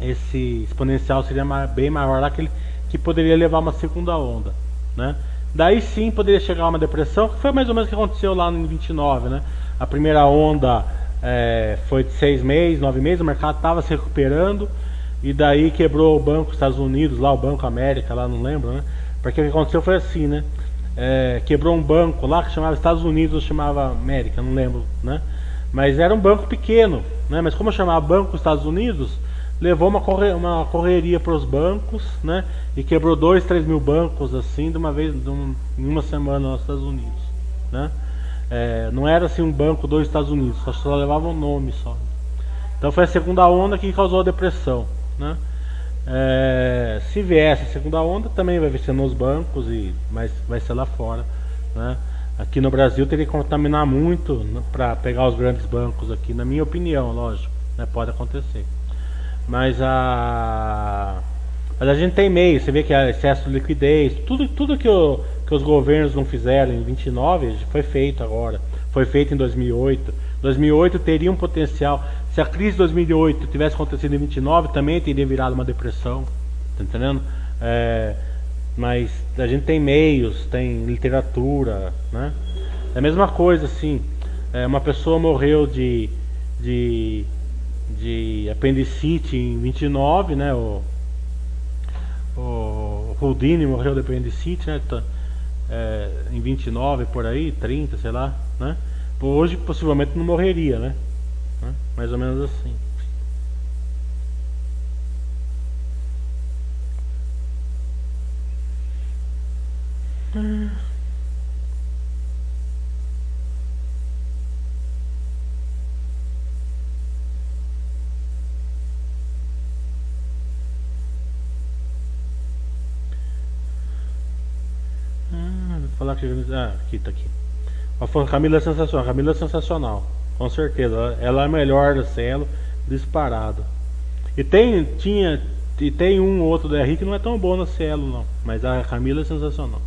esse exponencial seria bem maior lá que, ele, que poderia levar uma segunda onda, né? Daí sim poderia chegar a uma depressão, que foi mais ou menos o que aconteceu lá em 29, né? A primeira onda é, foi de seis meses, nove meses, o mercado estava se recuperando e daí quebrou o banco dos Estados Unidos, lá o Banco América, lá não lembro, né? Porque o que aconteceu foi assim, né? É, quebrou um banco lá que chamava Estados Unidos, chamava América, não lembro, né? Mas era um banco pequeno, né? Mas como chamava Banco Estados Unidos, levou uma, corre uma correria para os bancos, né? E quebrou dois, três mil bancos assim de uma vez, de um, em uma semana nos Estados Unidos, né? É, não era assim um banco dos Estados Unidos, só, só levava o um nome só. Então foi a segunda onda que causou a depressão, né? É, se viesse a segunda onda, também vai ser nos bancos e mas vai ser lá fora, né? Aqui no Brasil teria que contaminar muito né, para pegar os grandes bancos aqui, na minha opinião, lógico, né? Pode acontecer. Mas a mas a gente tem meio, você vê que há excesso de liquidez, tudo, tudo que, o, que os governos não fizeram em 29 foi feito agora. Foi feito em 2008. 2008 teria um potencial. Se a crise de 2008 tivesse acontecido em 29, também teria virado uma depressão. Tá entendendo? É, mas a gente tem meios, tem literatura, né? É a mesma coisa assim. É, uma pessoa morreu de, de, de apendicite em 29, né? O, o Houdini morreu de apendicite, né? Tá, é, em 29 por aí, 30, sei lá, né? Hoje possivelmente não morreria, né? Mais ou menos assim. Ah, aqui tá aqui. A Camila é sensacional. Camila é sensacional. Com certeza. Ela é a melhor do Cielo, disparado. E tem, tinha, e tem um outro da Henrique que não é tão bom no Cielo, não. Mas a Camila é sensacional.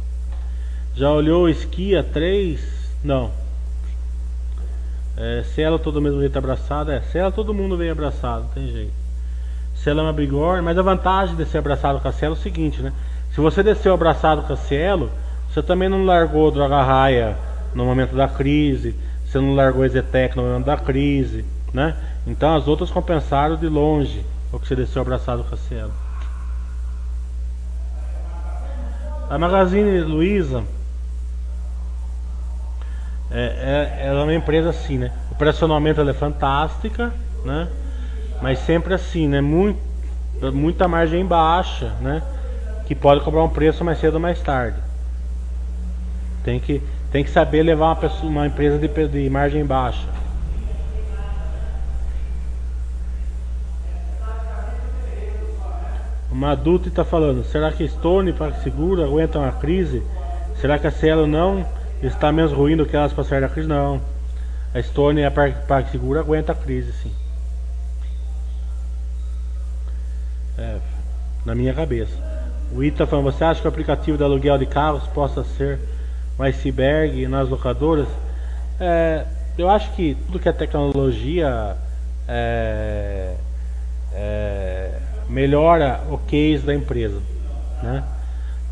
Já olhou Esquia 3? Não. É, Cielo todo mesmo jeito abraçado. É, Cielo todo mundo vem abraçado, tem jeito. Cielo é uma bigorna, mas a vantagem de ser abraçado com a Cielo é o seguinte, né? Se você desceu abraçado com a Cielo, você também não largou o Droga Raia no momento da crise, você não largou o Ezetec no momento da crise, né? Então as outras compensaram de longe o que você desceu abraçado com a Cielo. A Magazine Luiza é, é, ela é uma empresa assim, né? Operacionalmente ela é fantástica, né? Mas sempre assim, né? Muito, muita margem baixa, né? Que pode cobrar um preço mais cedo ou mais tarde. Tem que, tem que saber levar uma, pessoa, uma empresa de, de margem baixa. Uma adulta está falando, será que Stone e Seguro aguentam a crise? Será que a Cielo não está menos ruim do que elas passaram a crise? Não. A Stone e a Parque Seguro aguentam a crise, sim. É, na minha cabeça. O Ita falando, você acha que o aplicativo de aluguel de carros possa ser um iceberg nas locadoras. É, eu acho que tudo que é tecnologia é, é, melhora o case da empresa. Né?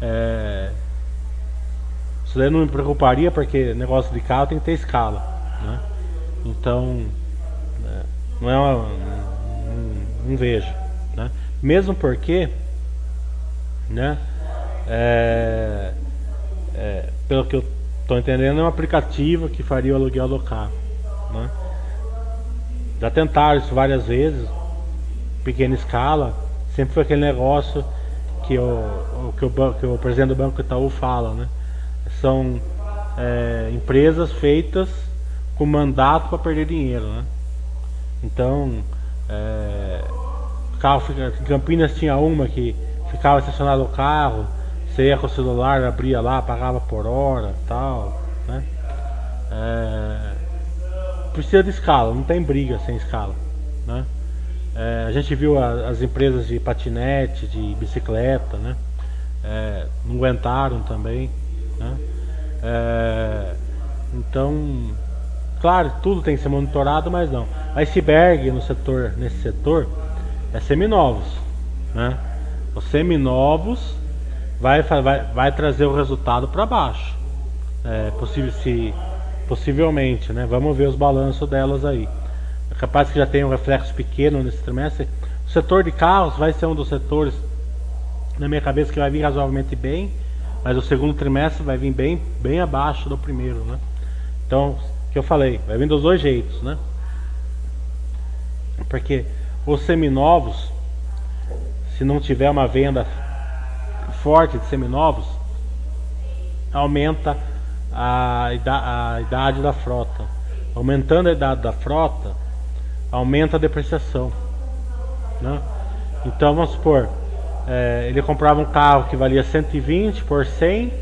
É, isso daí não me preocuparia porque negócio de carro tem que ter escala. Né? Então, é, não é uma, não, não vejo. Né? Mesmo porque, né? É, é, pelo que eu estou entendendo, é um aplicativo que faria o aluguel do carro. Né? Já tentaram isso várias vezes, pequena escala, sempre foi aquele negócio que o, que o, que o presidente do Banco Itaú fala, né? São é, empresas feitas com mandato para perder dinheiro, né? Então, é, carro fica, Campinas tinha uma que ficava estacionado o carro, você ia com o celular, abria lá, pagava por hora tal, né? É, precisa de escala, não tem briga sem escala, né? É, a gente viu a, as empresas de patinete, de bicicleta, né? É, não aguentaram também, né? É, então, claro, tudo tem que ser monitorado, mas não. Iceberg no setor, nesse setor, é seminovos, né? Os seminovos vai, vai, vai trazer o resultado para baixo. É, possível, se, possivelmente, né? Vamos ver os balanços delas aí. É capaz que já tenha um reflexo pequeno nesse trimestre. O setor de carros vai ser um dos setores, na minha cabeça, que vai vir razoavelmente bem, mas o segundo trimestre vai vir bem, bem abaixo do primeiro, né? Então, que eu falei, vai vir dos dois jeitos, né? Porque os seminovos, se não tiver uma venda forte de seminovos, aumenta a, a idade da frota. Aumentando a idade da frota, aumenta a depreciação. Né? Então vamos supor, é, ele comprava um carro que valia 120 por 100,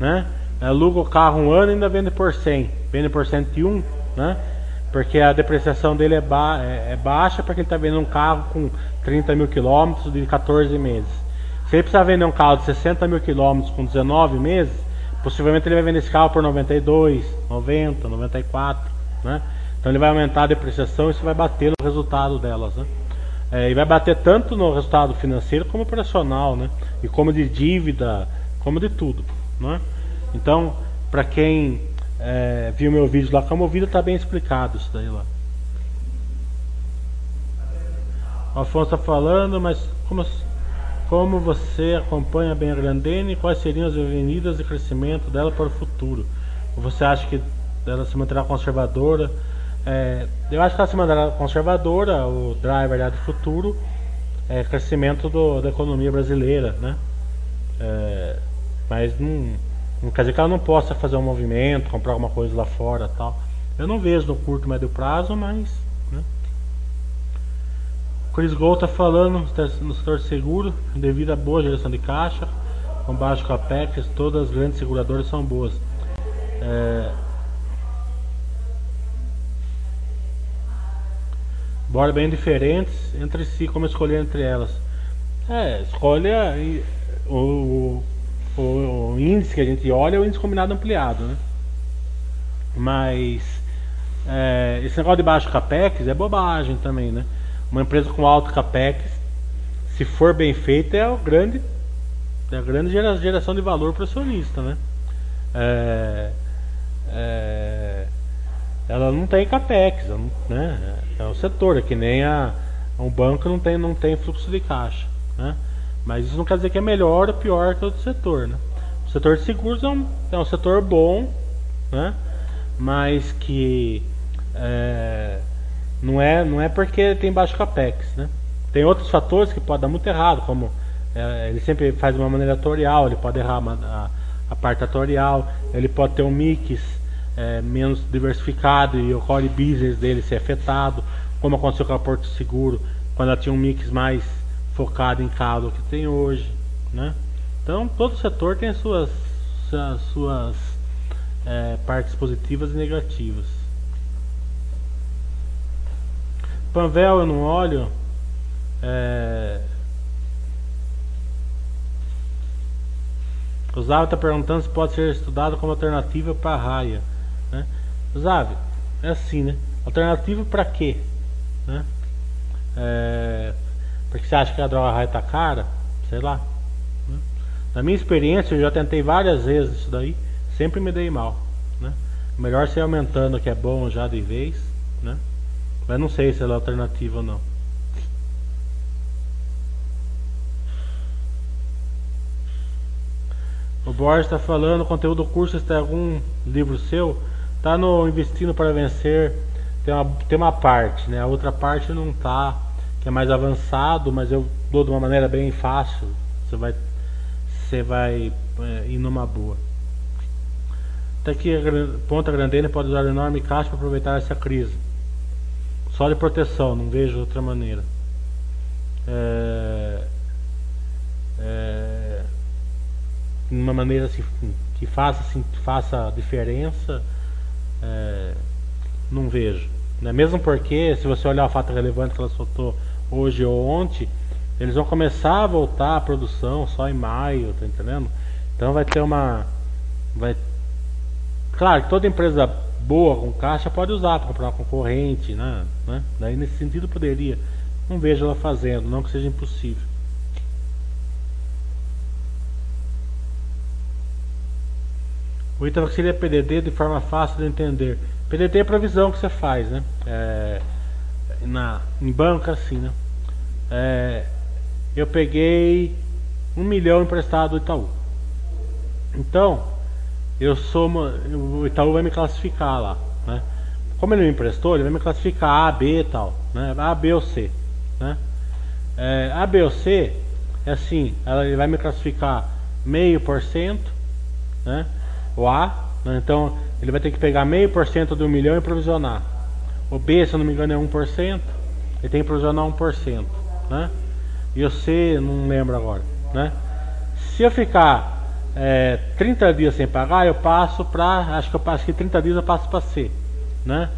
né? aluga o carro um ano e ainda vende por 100, vende por 101, né? Porque a depreciação dele é, ba é, é baixa porque ele está vendendo um carro com 30 mil quilômetros de 14 meses. Se ele precisar vender um carro de 60 mil quilômetros com 19 meses, possivelmente ele vai vender esse carro por 92, 90, 94, né? Então ele vai aumentar a depreciação e isso vai bater no resultado delas, né? É, e vai bater tanto no resultado financeiro como operacional, né? E como de dívida, como de tudo, né? Então, para quem é, viu meu vídeo lá com a Movida, tá bem explicado isso daí lá. O Afonso está falando, mas como, como você acompanha bem a Grandene, quais seriam as avenidas de crescimento dela para o futuro? Você acha que ela se manterá conservadora? É, eu acho que ela se manterá conservadora, o driver do futuro é crescimento do, da economia brasileira, né? É, mas não não quer dizer que ela não possa fazer um movimento, comprar alguma coisa lá fora tal. Eu não vejo no curto médio prazo, mas. Chris Gold está falando no setor seguro, devido à boa geração de caixa, com baixo capex, todas as grandes seguradoras são boas. É... Embora bem diferentes entre si, como escolher entre elas? É, escolha o, o, o, índice que a gente olha é o índice combinado ampliado, né? Mas é, esse negócio de baixo capex é bobagem também, né? Uma empresa com alto capex, se for bem feita, é o grande, é a grande geração de valor para o acionista, né? É, é, ela não tem capex, né? É o setor, é que nem a, um banco não tem, não tem fluxo de caixa, né? Mas isso não quer dizer que é melhor ou pior que outro setor, né? O setor de seguros é um, é um setor bom, né? Mas que é, não, é, não é porque tem baixo capex, né? Tem outros fatores que podem dar muito errado, como é, ele sempre faz de uma maneira atorial, ele pode errar a, a parte atorial, ele pode ter um mix é, menos diversificado e o core business dele ser afetado, como aconteceu com a Porto Seguro, quando ela tinha um mix mais focado em calo que tem hoje, né? Então todo setor tem as suas, as suas é, partes positivas e negativas. Panvel eu não olho. É... O Zav está perguntando se pode ser estudado como alternativa para a raia. Né? Zav, é assim, né? Alternativa para quê? Né? É... Porque você acha que a droga raia tá cara? Sei lá. Né? Na minha experiência, eu já tentei várias vezes isso daí. Sempre me dei mal. Né? Melhor ser aumentando que é bom já de vez. Né? Mas não sei se ela é alternativa ou não. O Borges está falando, o conteúdo do curso está em algum livro seu? Está no Investindo para Vencer, tem uma, tem uma parte, né? A outra parte não está que é mais avançado, mas eu dou de uma maneira bem fácil. Você vai, você vai é, ir numa boa. Até que a Ponta Grandena pode usar enorme caixa para aproveitar essa crise. Só de proteção, não vejo outra maneira. É, é, uma maneira assim, que faça, assim, faça diferença, é, não vejo. Né? Mesmo porque, se você olhar o fato relevante que ela soltou hoje ou ontem, eles vão começar a voltar a produção só em maio, tá entendendo? Então vai ter uma. Vai... Claro que toda empresa boa com caixa pode usar para comprar uma concorrente, né? né? Daí nesse sentido poderia. Não vejo ela fazendo, não que seja impossível. O item seria PDD de forma fácil de entender. PDD é a provisão que você faz, né? É, na, em banca assim, né? É, eu peguei um milhão emprestado do Itaú. Então, eu sou o Itaú vai me classificar lá, né? Como ele me emprestou, ele vai me classificar A, B e tal, né? A, B ou C, né? É, a, B ou C é assim, ele vai me classificar meio por cento, né? O A, né? então ele vai ter que pegar meio por cento do milhão e provisionar. O B, se eu não me engano, é 1%. Ele tem que provisionar 1%. Né? E o C, não lembro agora. Né? Se eu ficar é, 30 dias sem pagar, eu passo para. Acho que eu passo que 30 dias eu passo para C. Né?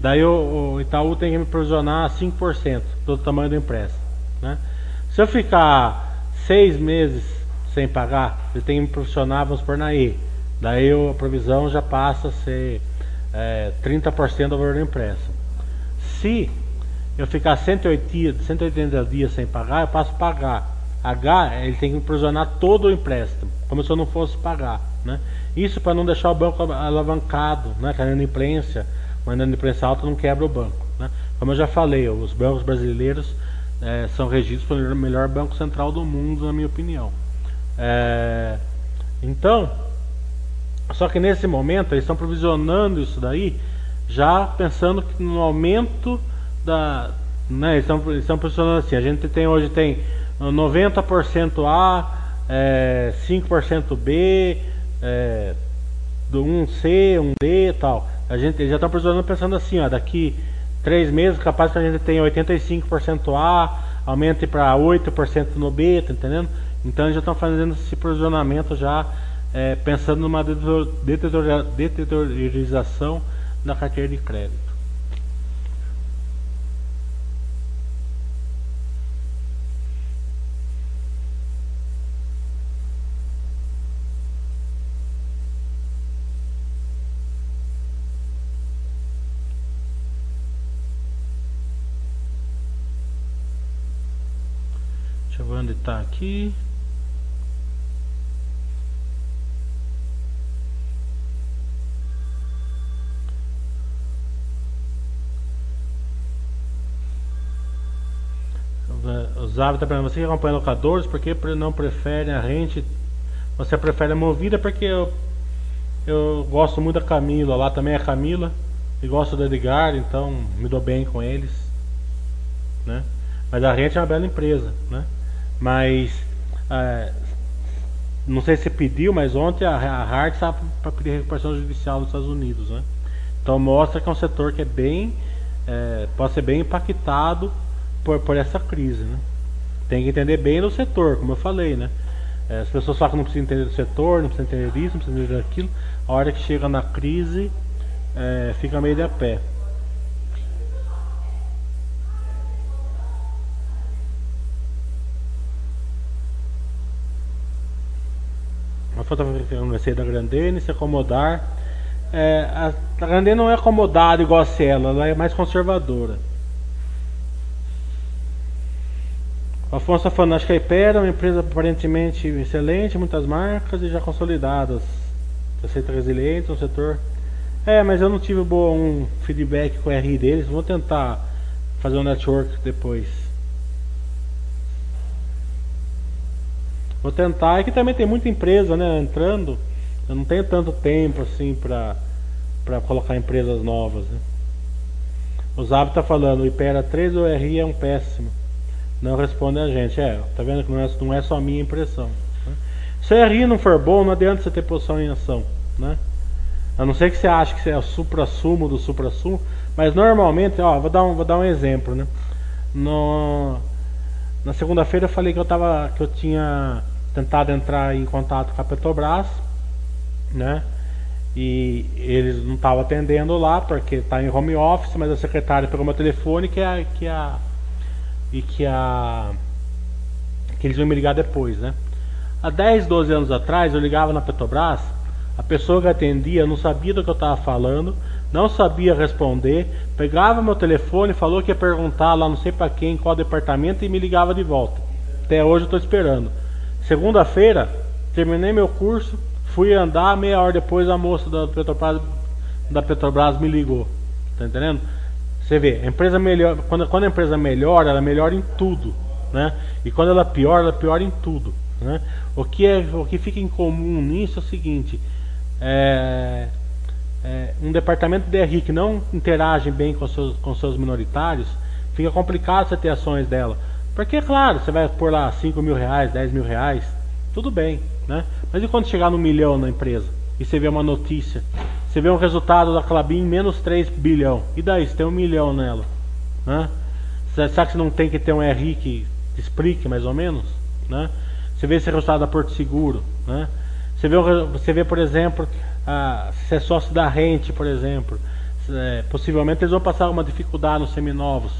Daí o, Itaú tem que me provisionar 5% do tamanho do empréstimo. Né? Se eu ficar seis meses sem pagar, ele tem que me provisionar, vamos por na E. Daí a provisão já passa a ser é, 30% do valor do empréstimo. Se eu ficar 180, 180 dias sem pagar, eu passo a pagar. H, ele tem que provisionar todo o empréstimo, como se eu não fosse pagar. Né? Isso para não deixar o banco alavancado, né? que a inadimplência, uma inadimplência alta não quebra o banco. Né? Como eu já falei, os bancos brasileiros é, são regidos pelo melhor banco central do mundo, na minha opinião. É, então, só que nesse momento eles estão provisionando isso daí, já pensando que no aumento da. Né, eles, estão, eles estão provisionando assim, a gente tem hoje tem 90% A, é, 5% B, é, do 1C, 1D e tal. A gente eles já estão provisionando pensando assim, ó, daqui três meses capaz que a gente tenha 85% A, aumente para 8% no B, tá entendendo? Então eles já estão fazendo esse provisionamento já é, pensando numa deteriorização da carteira de crédito. Está aqui. Os hábitos para você que acompanha locadores, porque não prefere a rente? Você prefere a movida porque eu, eu gosto muito da Camila, lá também é Camila, e gosto do Edgar, então me dou bem com eles, né? Mas a rente é uma bela empresa, né? Mas é, não sei se pediu, mas ontem a, a Hart está para pedir recuperação judicial nos Estados Unidos, né? Então mostra que é um setor que é bem, é, pode ser bem impactado por, por essa crise, né? Tem que entender bem do setor, como eu falei, né? É, as pessoas falam que não precisam entender do setor, não precisam entender disso, não precisam entender daquilo. A hora que chega na crise, é, fica meio de a pé. Fotografia da Grandene, se acomodar. É, a, Grandene não é acomodada igual a Cielo, ela é mais conservadora. Afonso está falando, acho que a Ipera é uma empresa aparentemente excelente, muitas marcas e já consolidadas. Receita resiliente, um setor. É, mas eu não tive bom feedback com o RI deles. Vou tentar fazer um network depois. Vou tentar. É que também tem muita empresa né, entrando. Eu não tenho tanto tempo assim para para colocar empresas novas. Né? O Zab está falando, o Ipera 3 ou o RI é um péssimo não responde a gente. É, tá vendo que não é, não é só minha impressão. Né? Se a RI não for bom, não adianta você ter posição em ação. Né? A não ser que você ache que você é o supra-sumo do supra-sumo, mas normalmente, ó, vou dar um, vou dar um exemplo, né? No, na segunda-feira eu falei que eu tava, que eu tinha tentado entrar em contato com a Petrobras, né? E eles não estavam atendendo lá porque está em home office, mas a secretária pegou meu telefone que é que é a e que a que eles vão me ligar depois, né? Há 10, 12 anos atrás eu ligava na Petrobras, a pessoa que atendia não sabia do que eu estava falando, não sabia responder, pegava meu telefone, falou que ia perguntar lá não sei para quem, qual departamento e me ligava de volta. Até hoje eu estou esperando. Segunda-feira, terminei meu curso, fui andar, meia hora depois a moça da Petrobras, da Petrobras me ligou. Tá entendendo? Você vê, a empresa melhor, quando, quando a empresa melhora, ela melhora em tudo, né? E quando ela piora, ela piora em tudo, né? O que é, o que fica em comum nisso é o seguinte: é, é, um departamento de DRI que não interage bem com seus, com seus minoritários, fica complicado você ter ações dela. Porque, claro, você vai pôr lá 5 mil reais, 10 mil reais, tudo bem, né? Mas e quando chegar no milhão na empresa e você vê uma notícia você vê um resultado da Clabin menos 3 bilhão. E daí? Você tem um milhão nela. Né? Será que você não tem que ter um RI que explique mais ou menos? Né? Você vê esse resultado da Porto Seguro. Né? Você, vê, você vê, por exemplo, a, se é sócio da Rente, por exemplo. é, possivelmente eles vão passar uma dificuldade nos seminovos.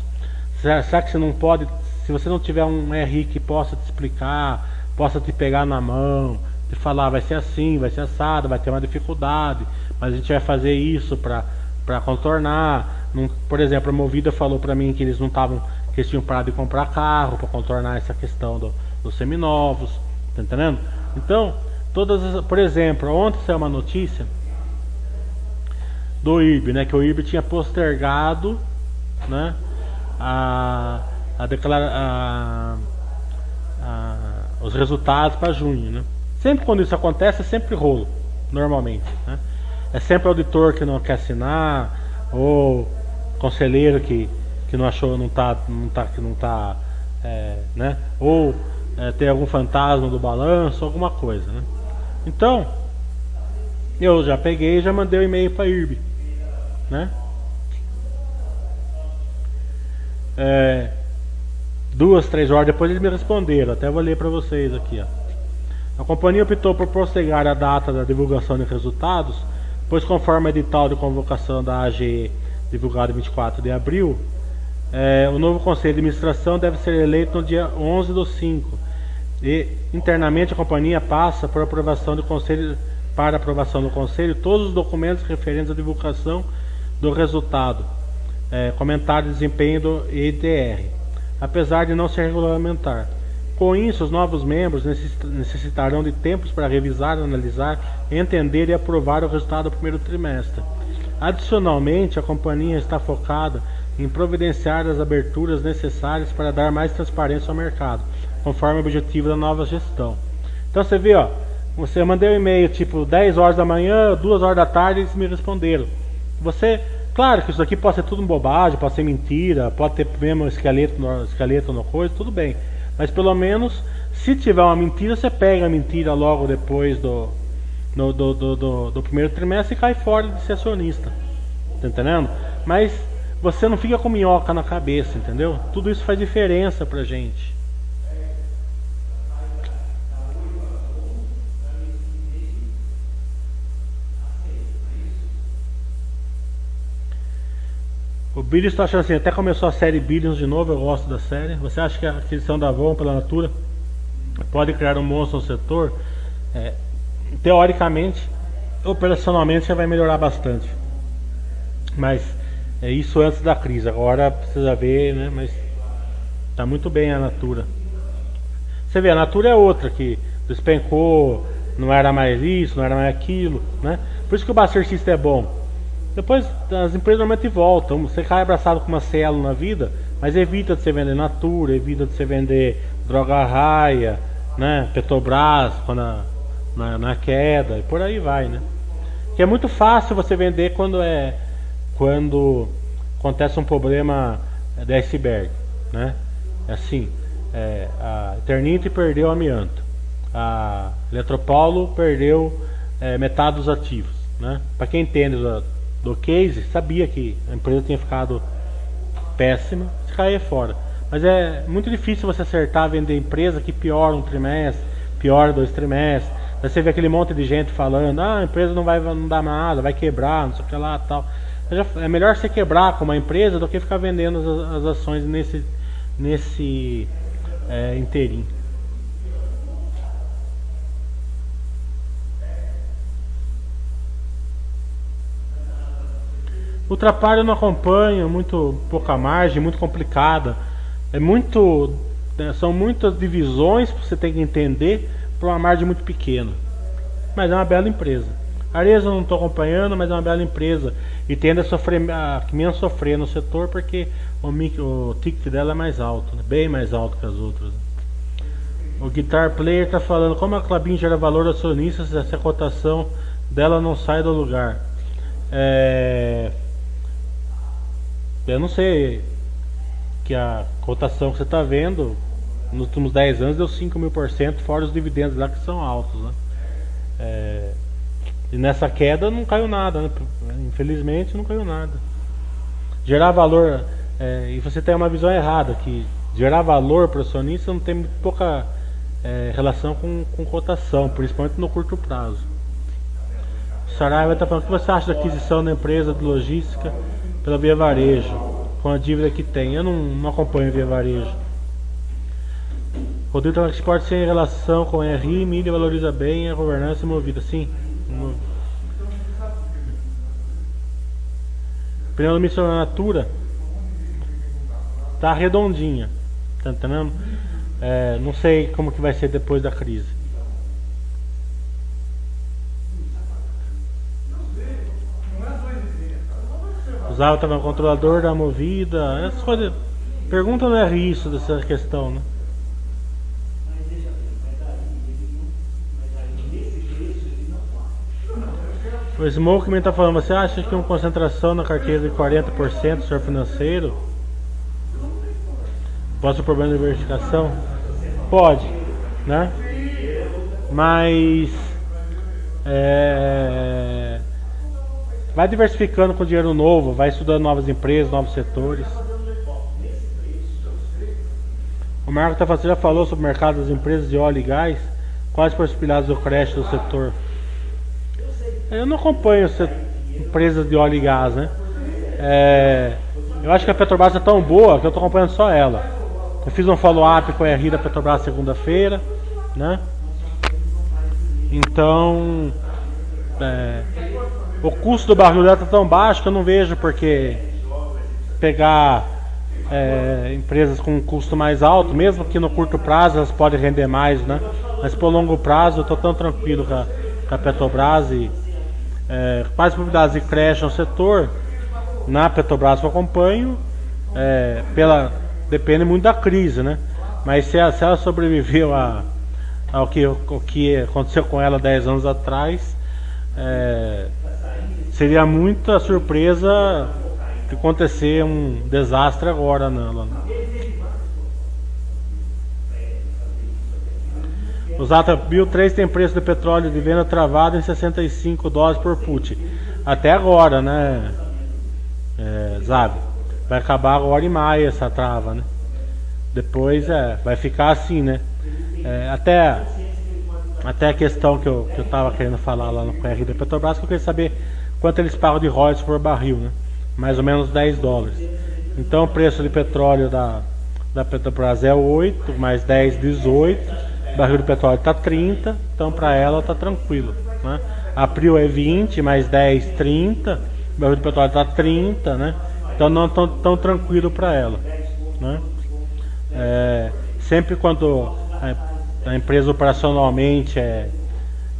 Será, será que você não pode, se você não tiver um RI que possa te explicar, possa te pegar na mão, te falar vai ser assim, vai ser assado, vai ter uma dificuldade, mas a gente vai fazer isso para contornar. Por exemplo, a Movida falou para mim que eles não estavam, que eles tinham parado de comprar carro para contornar essa questão do, dos seminovos, tá entendendo? Então, todas, as, por exemplo, ontem saiu uma notícia do IRB, né, que o IRB tinha postergado, né, a, a declara, a, a, os resultados para junho, né? Sempre quando isso acontece é sempre rolo, normalmente, né? É sempre auditor que não quer assinar ou conselheiro que, que não achou, não tá, não tá, que não tá, é, né? Ou é, tem algum fantasma do balanço, alguma coisa, né? Então, eu já peguei e já mandei o um e-mail para IRB né? É, duas, três horas depois eles me responderam. Até vou ler para vocês aqui. Ó. A companhia optou por postergar a data da divulgação de resultados, pois conforme o edital de convocação da AGE divulgado em 24 de abril, é, o novo conselho de administração deve ser eleito no dia 11 do 5 e internamente a companhia passa por aprovação do conselho para aprovação do conselho todos os documentos referentes à divulgação do resultado, é, comentário de desempenho do EDR, apesar de não ser regulamentar. Com isso, os novos membros necessitarão de tempos para revisar, analisar, entender e aprovar o resultado do primeiro trimestre. Adicionalmente, a companhia está focada em providenciar as aberturas necessárias para dar mais transparência ao mercado, conforme o objetivo da nova gestão. Então você vê, ó, você mandou um e-mail tipo 10 horas da manhã, 2 horas da tarde, eles me responderam. Você, claro que isso aqui pode ser tudo bobagem, pode ser mentira, pode ter mesmo esqueleto no, esqueleto no coisa, tudo bem. Mas pelo menos, se tiver uma mentira, você pega a mentira logo depois do, do, do, do, do primeiro trimestre e cai fora de ser acionista. Tá entendendo? Mas você não fica com minhoca na cabeça, entendeu? Tudo isso faz diferença pra gente. Billions está achando assim, até começou a série Billions de novo, eu gosto da série. Você acha que a aquisição da Avon pela Natura pode criar um monstro no setor? É, teoricamente, operacionalmente já vai melhorar bastante. Mas é isso antes da crise. Agora precisa ver, né? Mas tá muito bem a Natura. Você vê, a Natura é outra que despencou, não era mais isso, não era mais aquilo, né? Por isso que o Baster System é bom. Depois as empresas normalmente voltam. Você cai abraçado com uma Cielo na vida, mas evita de você vender Natura, evita de você vender Droga Raia, né? Petrobras quando a, na, na queda e por aí vai, né? Que é muito fácil você vender quando é quando acontece um problema de iceberg, né? É assim, é, a Eternite perdeu amianto, a Eletropaulo perdeu é, metade dos ativos, né? Para quem entende do case, sabia que a empresa tinha ficado péssima, se cair fora. Mas é muito difícil você acertar vender empresa que piora um trimestre, piora dois trimestres. Aí você vê aquele monte de gente falando, ah, a empresa não vai não dar nada, vai quebrar, não sei o que lá tal. É melhor você quebrar com uma empresa do que ficar vendendo as, as ações nesse, nesse é, inteirinho. O Trapalho eu não acompanho, muito pouca margem, muito complicada. É muito. Né, são muitas divisões que você tem que entender para uma margem muito pequena. Mas é uma bela empresa. A Areza eu não estou acompanhando, mas é uma bela empresa. E tende a sofrer, a, menos sofrer no setor porque o, o ticket dela é mais alto, né? bem mais alto que as outras. O Guitar Player está falando como a Clabin gera valor acionista se essa cotação dela não sai do lugar. É, eu não sei que a cotação que você está vendo nos últimos 10 anos deu 5 mil por cento, fora os dividendos lá que são altos. Né? É, e nessa queda não caiu nada, né? infelizmente não caiu nada. Gerar valor, é, e você tem uma visão errada, que gerar valor para o acionista não tem muito pouca é, relação com, com cotação, principalmente no curto prazo. Saraiva está falando o que você acha da aquisição da empresa de logística pela Via Varejo, com a dívida que tem. Eu não, não acompanho Via Varejo. Rodrigo está falando que pode ser em relação com RI, mídia valoriza bem a governança movida. Sim. Pneu da Natura tá redondinha. Tá entendendo? É, não sei como que vai ser depois da crise. Usava estava no controlador da movida, essas coisas. Pergunta não é isso dessa questão, né? O Smoke está falando, você acha que uma concentração na carteira de 40% do setor financeiro pode ser problema de verificação? Pode, né? Mas é, vai diversificando com dinheiro novo, vai estudando novas empresas, novos setores. O Marco tá já falou sobre o mercado das empresas de óleo e gás. Quais possibilidades do crédito do setor? Eu não acompanho empresas de óleo e gás, né? É, eu acho que a Petrobras é tão boa que eu estou acompanhando só ela. Eu fiz um follow-up com a RI da Petrobras segunda-feira, né? Então, é, o custo do barril dela está tão baixo que eu não vejo porque pegar é, empresas com um custo mais alto, mesmo que no curto prazo elas podem render mais, né? Mas por longo prazo eu estou tão tranquilo com a, com a Petrobras e é, quais propriedades de creche no setor, na Petrobras eu acompanho, é, pela, depende muito da crise, né? Mas se, a, se ela sobreviveu a, ao que, o que aconteceu com ela 10 anos atrás, é, seria muita surpresa acontecer um desastre agora nela. Os Atabil 3 tem preço de petróleo de venda travado em 65 dólares por put. Até agora, né, é? Vai acabar agora em maio essa trava, né? Depois é, vai ficar assim, né? É, até, até a questão que eu, que eu tava querendo falar lá no PR da Petrobras, que eu queria saber quanto eles pagam de royalties por barril, né? Mais ou menos 10 dólares. Então o preço de petróleo da, da Petrobras é 8, mais 10, 18 barril de petróleo está 30, então para ela está tranquilo. Né? April é 20, mais 10, 30, barril de petróleo está 30, né? Então não tão, tão tranquilo para ela. Né? É, sempre quando a, a, empresa operacionalmente é,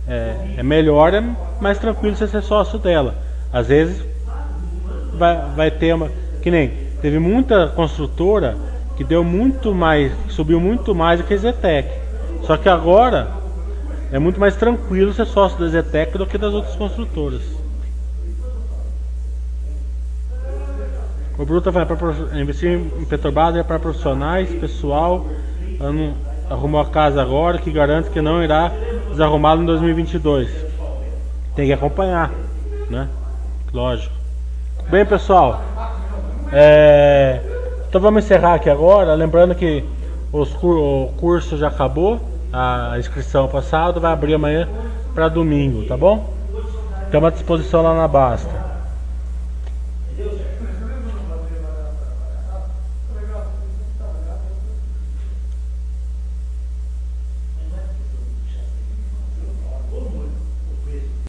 é, é, melhor, é mais tranquilo você ser sócio dela. Às vezes vai, vai ter uma. Que nem teve muita construtora que deu muito mais, subiu muito mais do que a Zetec. Só que agora é muito mais tranquilo ser sócio da Zetec do que das outras construtoras. O Bruto vai para investir em Petrobras é para profissionais, pessoal. Ano, arrumou a casa agora que garante que não irá desarrumá-lo em 2022. Tem que acompanhar, né? Lógico. Bem, pessoal. É, então vamos encerrar aqui agora. Lembrando que os, o curso já acabou, a inscrição passada vai abrir amanhã para domingo, tá bom? Estamos à disposição lá na Basta.